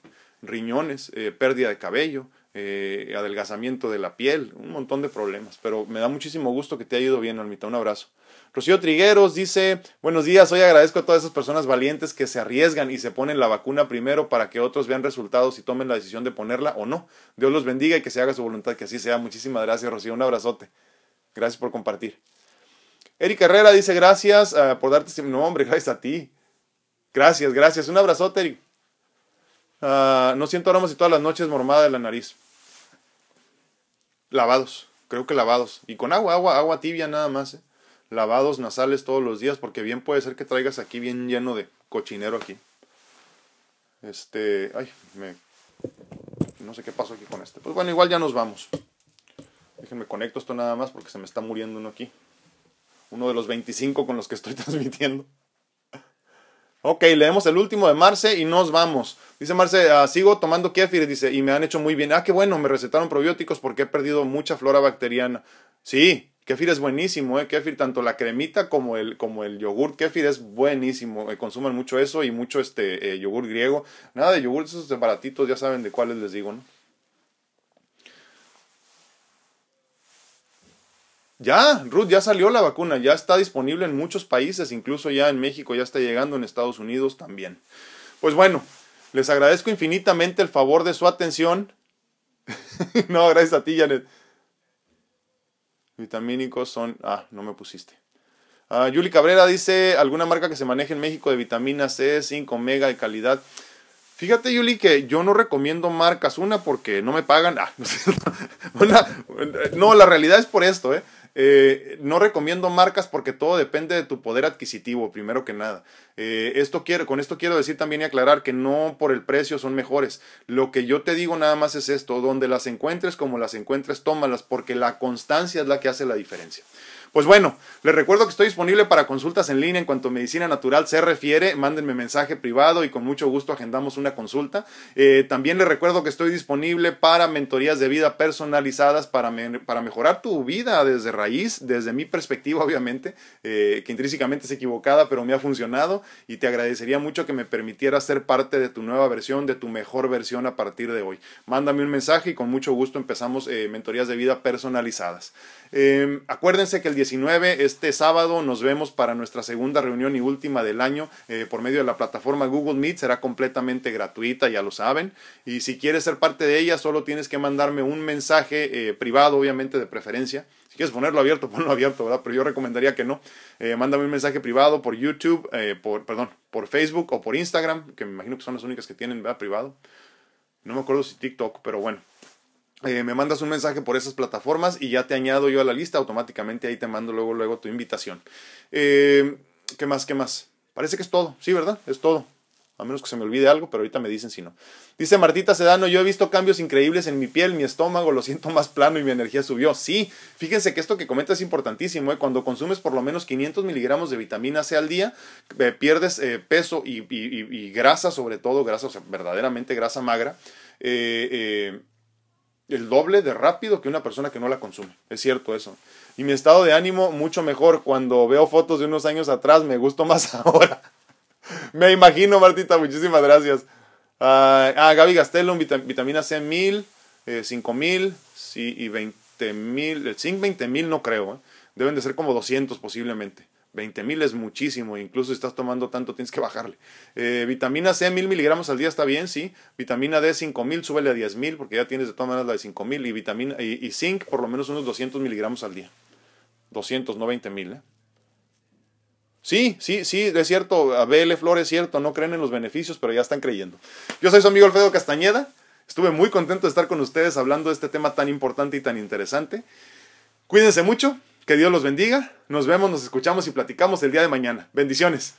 riñones, eh, pérdida de cabello, eh, adelgazamiento de la piel, un montón de problemas. Pero me da muchísimo gusto que te haya ido bien, Almita. Un abrazo. Rocío Trigueros dice, buenos días, hoy agradezco a todas esas personas valientes que se arriesgan y se ponen la vacuna primero para que otros vean resultados y tomen la decisión de ponerla o no. Dios los bendiga y que se haga su voluntad, que así sea. Muchísimas gracias, Rocío. Un abrazote. Gracias por compartir. Eric Herrera dice, gracias uh, por darte... No, hombre, gracias a ti. Gracias, gracias. Un abrazote, Eric. Ah, no siento aromas y todas las noches mormada de la nariz. Lavados, creo que lavados. Y con agua, agua, agua tibia nada más. ¿eh? Lavados nasales todos los días, porque bien puede ser que traigas aquí bien lleno de cochinero aquí. Este, ay, me, no sé qué pasó aquí con este. Pues bueno, igual ya nos vamos. Déjenme conecto esto nada más porque se me está muriendo uno aquí. Uno de los 25 con los que estoy transmitiendo. Ok, leemos el último de Marce y nos vamos. Dice Marce, ah, sigo tomando kefir, dice, y me han hecho muy bien. Ah, qué bueno, me recetaron probióticos porque he perdido mucha flora bacteriana. Sí, kefir es buenísimo, eh, kefir, tanto la cremita como el, como el yogur kefir es buenísimo. Eh, mucho eso y mucho este eh, yogur griego. Nada de yogur, esos baratitos, ya saben de cuáles les digo, ¿no? Ya, Ruth, ya salió la vacuna, ya está disponible en muchos países, incluso ya en México, ya está llegando en Estados Unidos también. Pues bueno, les agradezco infinitamente el favor de su atención. no, gracias a ti, Janet. Vitamínicos son... Ah, no me pusiste. Uh, Yuli Cabrera dice, ¿alguna marca que se maneje en México de vitamina C, 5 omega de calidad? Fíjate, Yuli, que yo no recomiendo marcas. Una, porque no me pagan. Ah, no, la realidad es por esto, ¿eh? Eh, no recomiendo marcas porque todo depende de tu poder adquisitivo, primero que nada. Eh, esto quiero, con esto quiero decir también y aclarar que no por el precio son mejores. Lo que yo te digo nada más es esto, donde las encuentres como las encuentres, tómalas, porque la constancia es la que hace la diferencia. Pues bueno, les recuerdo que estoy disponible para consultas en línea en cuanto a medicina natural se refiere. Mándenme mensaje privado y con mucho gusto agendamos una consulta. Eh, también les recuerdo que estoy disponible para mentorías de vida personalizadas para, para mejorar tu vida desde raíz, desde mi perspectiva obviamente, eh, que intrínsecamente es equivocada, pero me ha funcionado y te agradecería mucho que me permitieras ser parte de tu nueva versión, de tu mejor versión a partir de hoy. Mándame un mensaje y con mucho gusto empezamos eh, mentorías de vida personalizadas. Acuérdense que el 19, este sábado, nos vemos para nuestra segunda reunión y última del año eh, por medio de la plataforma Google Meet. Será completamente gratuita, ya lo saben. Y si quieres ser parte de ella, solo tienes que mandarme un mensaje eh, privado, obviamente de preferencia. Si quieres ponerlo abierto, ponlo abierto, ¿verdad? Pero yo recomendaría que no. Eh, mándame un mensaje privado por YouTube, por, perdón, por Facebook o por Instagram, que me imagino que son las únicas que tienen, ¿verdad? Privado. No me acuerdo si TikTok, pero bueno. Eh, me mandas un mensaje por esas plataformas y ya te añado yo a la lista, automáticamente ahí te mando luego, luego tu invitación. Eh, ¿Qué más? ¿Qué más? Parece que es todo, sí, ¿verdad? Es todo. A menos que se me olvide algo, pero ahorita me dicen si no. Dice Martita Sedano, yo he visto cambios increíbles en mi piel, mi estómago, lo siento más plano y mi energía subió. Sí, fíjense que esto que comenta es importantísimo. ¿eh? Cuando consumes por lo menos 500 miligramos de vitamina C al día, eh, pierdes eh, peso y, grasa, sobre todo grasa, o sea, verdaderamente grasa magra. El doble de rápido que una persona que no la consume. Es cierto eso. Y mi estado de ánimo mucho mejor cuando veo fotos de unos años atrás, me gustó más ahora. Me imagino, Martita, muchísimas gracias. ah, ah Gaby Gastelum, vitamina C 1000, eh, 5000 sí, y 20000. El zinc 20000 no creo, ¿eh? deben de ser como 200 posiblemente. 20.000 es muchísimo, incluso si estás tomando tanto tienes que bajarle. Eh, vitamina C 1000 miligramos al día está bien, sí. Vitamina D 5000, súbele a 10.000 porque ya tienes de todas maneras la de 5000 y vitamina y, zinc por lo menos unos 200 miligramos al día. 200, no 20.000, ¿eh? Sí, sí, sí, es cierto, Abel Flores es cierto, no creen en los beneficios, pero ya están creyendo. Yo soy su amigo Alfredo Castañeda, estuve muy contento de estar con ustedes hablando de este tema tan importante y tan interesante. Cuídense mucho, que Dios los bendiga, nos vemos, nos escuchamos y platicamos el día de mañana. Bendiciones.